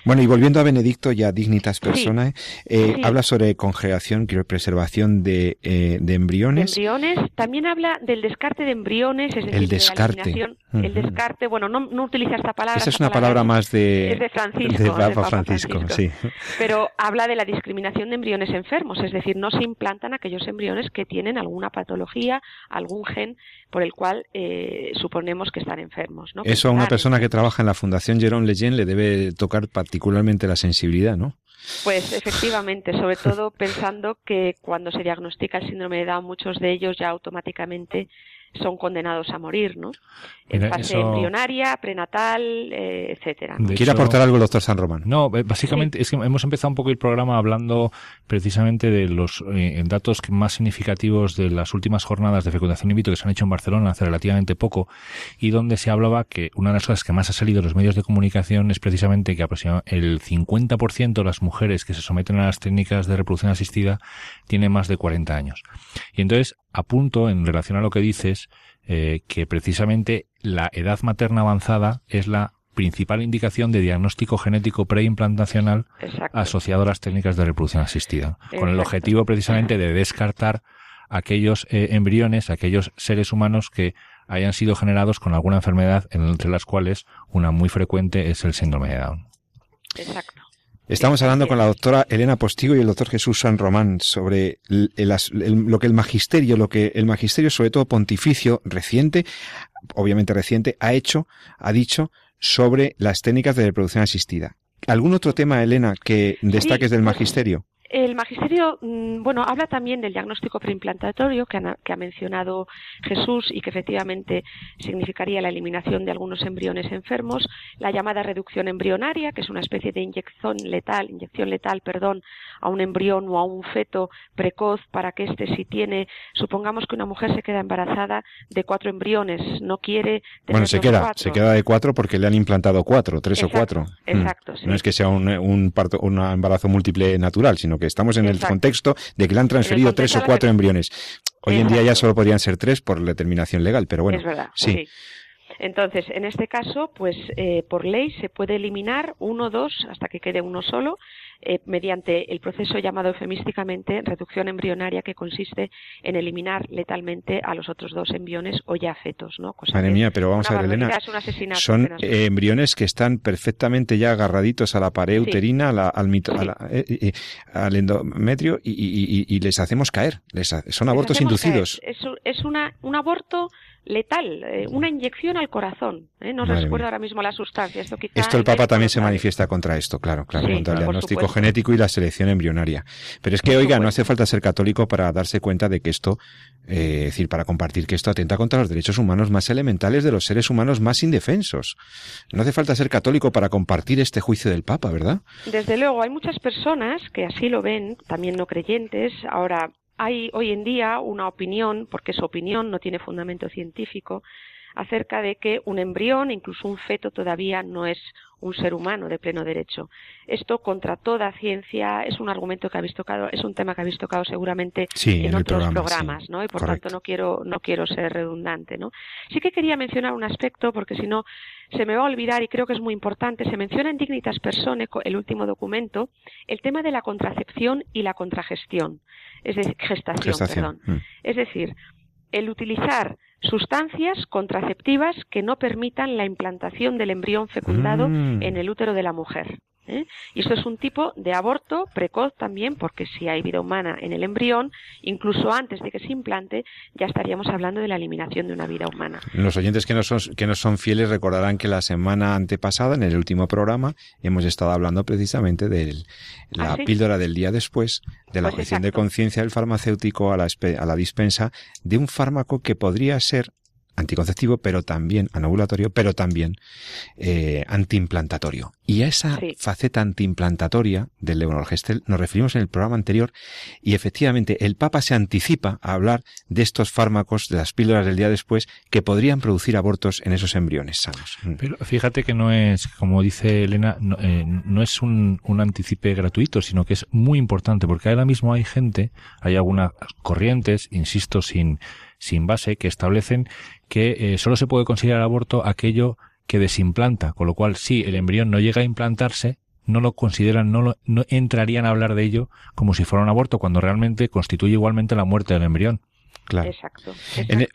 Bueno, y volviendo a Benedicto ya Dignitas Personae, eh, Sí. habla sobre congregación, preservación de, eh, de de embriones. embriones. También habla del descarte de embriones, es decir, El de la descarte. El descarte, bueno, no, no utiliza esta palabra. Esa es una palabra más de, es de Francisco, de Papa Papa Francisco, Francisco. sí. Pero habla de la discriminación de embriones enfermos, es decir, no se implantan aquellos embriones que tienen alguna patología, algún gen por el cual eh, suponemos que están enfermos. ¿no? Eso a una persona que trabaja en la Fundación Jerón Leyen le debe tocar particularmente la sensibilidad, ¿no? Pues efectivamente, sobre todo pensando que cuando se diagnostica el síndrome de Down, muchos de ellos ya automáticamente son condenados a morir, ¿no? En Mira, fase eso- embrionaria, prenatal, eh, etcétera. ¿no? ¿Quiere hecho- aportar algo el doctor San Román? No, eh, básicamente es que hemos empezado un poco el programa hablando precisamente de los eh, datos que más significativos de las últimas jornadas de fecundación in vitro que se han hecho en Barcelona hace relativamente poco y donde se hablaba que una de las cosas que más ha salido en los medios de comunicación es precisamente que aproximadamente el 50% de las mujeres que se someten a las técnicas de reproducción asistida tienen más de 40 años. Y entonces apunto en relación a lo que dices eh, que precisamente la edad materna avanzada es la principal indicación de diagnóstico genético preimplantacional Exacto. asociado a las técnicas de reproducción asistida, con el objetivo precisamente de descartar aquellos eh, embriones, aquellos seres humanos que hayan sido generados con alguna enfermedad, entre las cuales una muy frecuente es el síndrome de Down. Exacto. Estamos hablando con la doctora Elena Postigo y el doctor Jesús San Román sobre el- el as- el- lo que el magisterio, lo que el magisterio, sobre todo pontificio reciente, obviamente reciente, ha hecho, ha dicho sobre las técnicas de reproducción asistida. ¿Algún otro tema, Elena, que destaques del magisterio? El magisterio, mm, bueno, habla también del diagnóstico preimplantatorio que ha, que ha mencionado Jesús y que efectivamente significaría la eliminación de algunos embriones enfermos, la llamada reducción embrionaria, que es una especie de inyección letal, inyección letal, perdón, a un embrión o a un feto precoz para que éste si tiene, supongamos que una mujer se queda embarazada de cuatro embriones, no quiere tener Bueno, se queda, cuatro. se queda de cuatro porque le han implantado cuatro, tres Exacto, o cuatro. Mm. exacto, sí. No es que sea un, un parto, un embarazo múltiple natural, sino que estamos en el contexto de que le han transferido tres o cuatro embriones. Hoy en día ya solo podrían ser tres por la determinación legal, pero bueno. es verdad. sí. sí. Entonces, en este caso, pues eh, por ley se puede eliminar uno, dos, hasta que quede uno solo, eh, mediante el proceso llamado eufemísticamente reducción embrionaria, que consiste en eliminar letalmente a los otros dos embriones o ya fetos, ¿no? Cosa Madre mía, pero vamos a ver, Elena. Son eh, embriones que están perfectamente ya agarraditos a la pared Sí. uterina, a la- al, mito- a Sí. la- eh, eh, al endometrio y, y- y- y les hacemos caer. Les ha- son Les abortos inducidos. caer. Es, un- es una, un aborto letal, eh, una inyección al corazón. ¿eh? No Madre recuerdo mía. ahora mismo la sustancia. Esto, quizá Esto el Papa también se manifiesta contra esto, claro, claro, Sí, contra el diagnóstico supuesto. genético y la selección embrionaria. Pero es que, Por oiga, no hace falta ser católico para darse cuenta de que esto, eh, es decir, para compartir que esto atenta contra los derechos humanos más elementales de los seres humanos más indefensos. No hace falta ser católico para compartir este juicio del Papa, ¿verdad? Desde luego, hay muchas personas que así lo ven, también no creyentes. Ahora, hay hoy en día una opinión, porque es opinión, no tiene fundamento científico, acerca de que un embrión, incluso un feto, todavía no es un ser humano de pleno derecho. Esto, contra toda ciencia, es un argumento que habéis tocado, es un tema que habéis tocado seguramente Sí, en, otros programa, programas, sí. ¿no? Y por Correcto. tanto no quiero no quiero ser redundante, ¿no? Sí que quería mencionar un aspecto porque si no se me va a olvidar y creo que es muy importante. Se menciona en Dignitas Personae, co- el último documento, el tema de la contracepción y la contragestión, es decir, gestación, Gestación. perdón. Mm. Es decir, el utilizar sustancias contraceptivas que no permitan la implantación del embrión fecundado Mm. en el útero de la mujer. ¿Eh? Y esto es un tipo de aborto precoz también, porque si hay vida humana en el embrión, incluso antes de que se implante, ya estaríamos hablando de la eliminación de una vida humana. Los oyentes que no son, que no son fieles recordarán que la semana antepasada, en el último programa, hemos estado hablando precisamente de la ¿Ah, sí? píldora del día después, de la Pues de conciencia del farmacéutico la, a la dispensa de un fármaco que podría ser anticonceptivo, pero también anovulatorio, pero también eh, antiimplantatorio. Y a esa Sí. faceta antiimplantatoria del levonorgestel nos referimos en el programa anterior y efectivamente el Papa se anticipa a hablar de estos fármacos, de las píldoras del día después, que podrían producir abortos en esos embriones sanos. Mm. Pero fíjate que no es, como dice Elena, no, eh, no es un, un anticipe gratuito, sino que es muy importante, porque ahora mismo hay gente, hay algunas corrientes, insisto, sin, sin base, que establecen que eh, solo se puede considerar aborto aquello que desimplanta, con lo cual si el embrión no llega a implantarse, no lo consideran, no, lo, no entrarían a hablar de ello como si fuera un aborto, cuando realmente constituye igualmente la muerte del embrión. Claro. Exacto.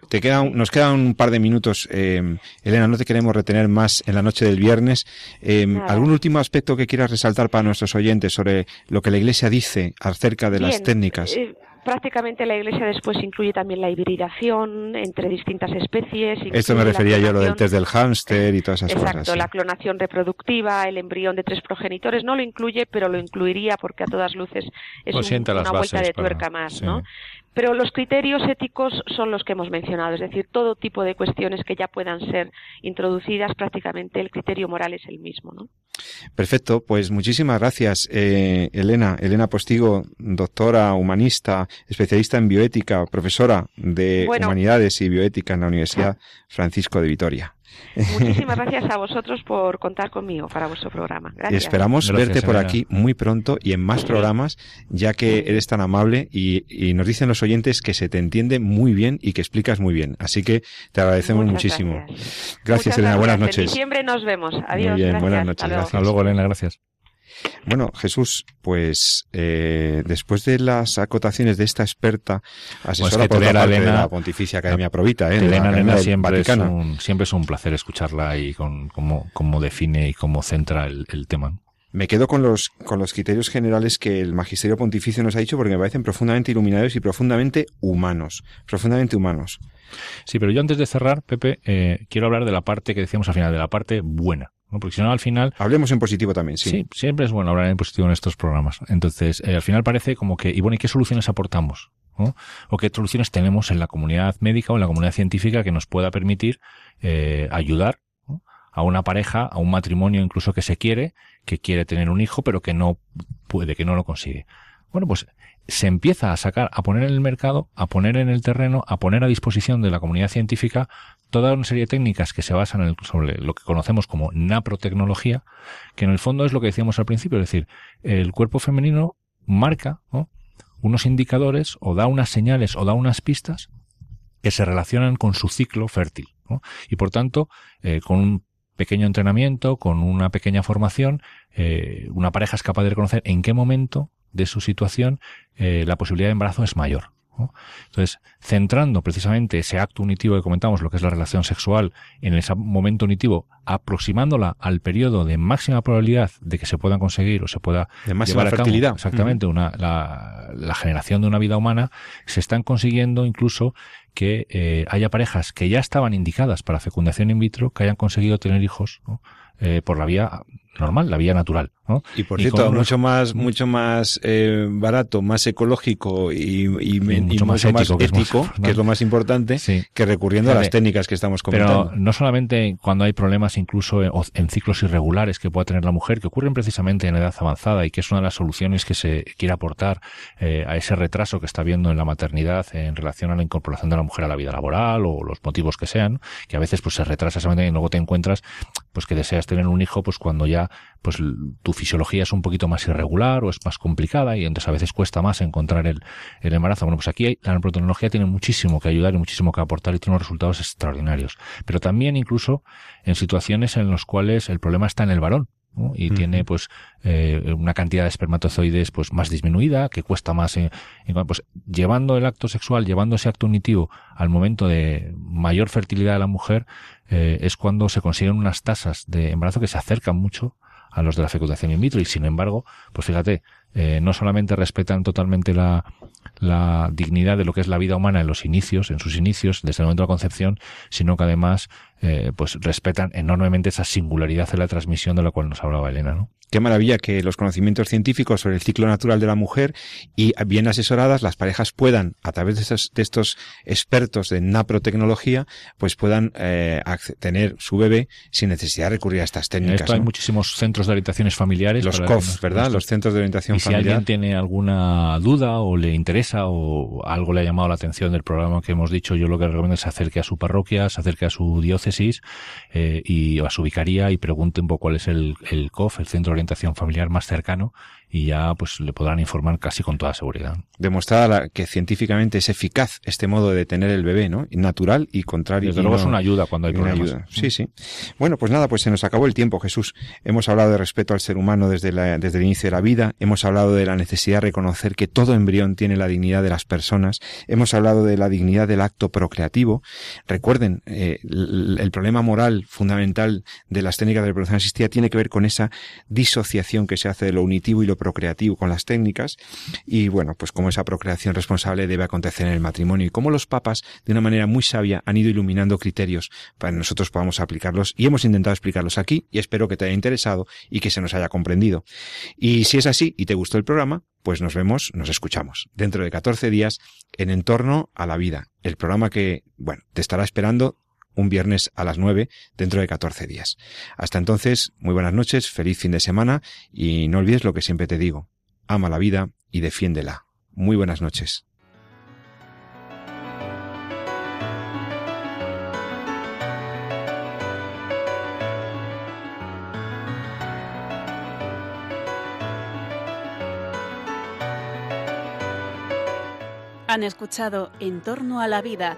Te queda un- nos quedan un par de minutos. eh, Elena, no te queremos retener más en la noche del viernes. Eh. ¿Algún último aspecto que quieras resaltar para nuestros oyentes sobre lo que la Iglesia dice acerca de las técnicas? eh, prácticamente la Iglesia después incluye también la hibridación entre distintas especies. Esto me refería yo a lo del test del hámster y todas esas Exacto, cosas. sí. la clonación reproductiva, el embrión de tres progenitores, no lo incluye, pero lo incluiría porque a todas luces es Pues un- una vuelta de para- tuerca más, sí. ¿no? Pero los criterios éticos son los que hemos mencionado, es decir, todo tipo de cuestiones que ya puedan ser introducidas, prácticamente el criterio moral es el mismo, ¿no? Perfecto, pues muchísimas gracias, eh, Elena. Elena Postigo, doctora humanista, especialista en bioética, profesora de Bueno. humanidades y bioética en la Universidad Francisco de Vitoria. Muchísimas gracias a vosotros por contar conmigo para vuestro programa. Y Gracias. esperamos Gracias, verte por Elena. aquí muy pronto y en más programas, ya que eres tan amable y, y nos dicen los oyentes que se te entiende muy bien y que explicas muy bien. Así que te agradecemos Muchas muchísimo. Gracias, Elena. Buenas gracias. En noches. diciembre nos vemos. Adiós. bien, gracias. buenas Hasta noches, luego. gracias. Hasta luego, Elena, gracias. Bueno, Jesús, pues eh, después de las acotaciones de esta experta asesora Pues por otra tener a parte de Elena- la Pontificia Academia Provita, ¿eh? de la Elena Elena siempre es, un, siempre es un placer escucharla y con cómo, cómo define y cómo centra el, el tema. Me quedo con los, con los criterios generales que el Magisterio Pontificio nos ha dicho porque me parecen profundamente iluminados y profundamente humanos. Profundamente humanos. Sí, pero yo antes de cerrar, Pepe, eh, quiero hablar de la parte que decíamos al final, de la parte buena. ¿no? Porque si no, al final, Hablemos en positivo también, sí. sí, siempre es bueno hablar en positivo en estos programas. Entonces, eh, al final parece como que, y bueno, ¿y qué soluciones aportamos? ¿no? ¿O qué soluciones tenemos en la comunidad médica o en la comunidad científica que nos pueda permitir eh, ayudar. A una pareja, a un matrimonio incluso que se quiere, que quiere tener un hijo, pero que no puede, que no lo consigue? Bueno, pues se empieza a sacar, a poner en el mercado, a poner en el terreno, a poner a disposición de la comunidad científica toda una serie de técnicas que se basan en sobre lo que conocemos como naprotecnología, que en el fondo es lo que decíamos al principio, es decir, el cuerpo femenino marca ¿no? unos indicadores o da unas señales o da unas pistas que se relacionan con su ciclo fértil. Y por tanto, eh, con un pequeño entrenamiento, con una pequeña formación, eh, una pareja es capaz de reconocer en qué momento de su situación eh, la posibilidad de embarazo es mayor. ¿no? Entonces, centrando precisamente ese acto unitivo que comentamos, lo que es la relación sexual, en ese momento unitivo, aproximándola al periodo de máxima probabilidad de que se pueda conseguir o se pueda De máxima llevar a cabo, fertilidad. exactamente, una, la, la generación de una vida humana, se están consiguiendo incluso que eh, haya parejas que ya estaban indicadas para fecundación in vitro, que hayan conseguido tener hijos. Eh, por la vía normal, la vía natural. ¿no? Y por cierto, mucho más, mucho más eh, barato, más ecológico y, y, y mucho más mucho más ético, que es más ético, importante. que es lo más importante, Sí. que recurriendo a las técnicas que estamos comentando. Pero no solamente cuando hay problemas incluso en, en ciclos irregulares que pueda tener la mujer, que ocurren precisamente en edad avanzada y que es una de las soluciones que se quiere aportar eh, a ese retraso que está habiendo en la maternidad en relación a la incorporación de la mujer a la vida laboral o los motivos que sean, que a veces pues se retrasa esa maternidad y luego te encuentras pues que deseas tener un hijo pues cuando ya pues tu fisiología es un poquito más irregular o es más complicada y entonces a veces cuesta más encontrar el, el embarazo. Bueno, pues aquí la neurotecnología tiene muchísimo que ayudar y muchísimo que aportar y tiene unos resultados extraordinarios. Pero también incluso en situaciones en las cuales el problema está en el varón. ¿no? y tiene pues eh, una cantidad de espermatozoides pues más disminuida que cuesta más eh, en- pues llevando el acto sexual llevando ese acto unitivo al momento de mayor fertilidad de la mujer eh, es cuando se consiguen unas tasas de embarazo que se acercan mucho a los de la fecundación in vitro. Y sin embargo pues fíjate eh, no solamente respetan totalmente la, la dignidad de lo que es la vida humana en los inicios, en sus inicios, desde el momento de la concepción, sino que además eh, pues respetan enormemente esa singularidad en la transmisión de la cual nos hablaba Elena, ¿no? Qué maravilla que los conocimientos científicos sobre el ciclo natural de la mujer y bien asesoradas las parejas puedan, a través de estos, de estos expertos de naprotecnología, pues puedan eh, tener su bebé sin necesidad de recurrir a estas En técnicas. hay muchísimos centros de orientaciones familiares. Los COF, nos- ¿verdad? Los centros de orientación y si alguien tiene alguna duda o le interesa o algo le ha llamado la atención del programa que hemos dicho, yo lo que recomiendo es acerque a su parroquia, se acerque a su diócesis eh, y a su vicaría y pregunte un poco cuál es el, el COF, el Centro de Orientación Familiar más cercano y ya pues le podrán informar casi con toda seguridad. Demostrada que científicamente es eficaz este modo de tener el bebé, ¿no? Natural y contrario. Desde luego es una ayuda cuando hay problemas. Ayuda. Sí, sí. Bueno, pues nada, pues se nos acabó el tiempo, Jesús. Hemos hablado de respeto al ser humano desde, la, desde el inicio de la vida, hemos hablado de la necesidad de reconocer que todo embrión tiene la dignidad de las personas, hemos hablado de la dignidad del acto procreativo. Recuerden, eh, el, el problema moral fundamental de las técnicas de reproducción asistida tiene que ver con esa disociación que se hace de lo unitivo y lo procreativo con las técnicas y bueno, pues cómo esa procreación responsable debe acontecer en el matrimonio y cómo los papas de una manera muy sabia han ido iluminando criterios para que nosotros podamos aplicarlos y hemos intentado explicarlos aquí y espero que te haya interesado y que se nos haya comprendido. Y si es así y te gustó el programa, pues nos vemos, nos escuchamos dentro de 14 días en Entorno a la Vida, el programa que, bueno, te estará esperando un viernes a las 9 dentro de 14 días. Hasta entonces, muy buenas noches, feliz fin de semana y no olvides lo que siempre te digo, ama la vida y defiéndela. Muy buenas noches. Han escuchado En torno a la vida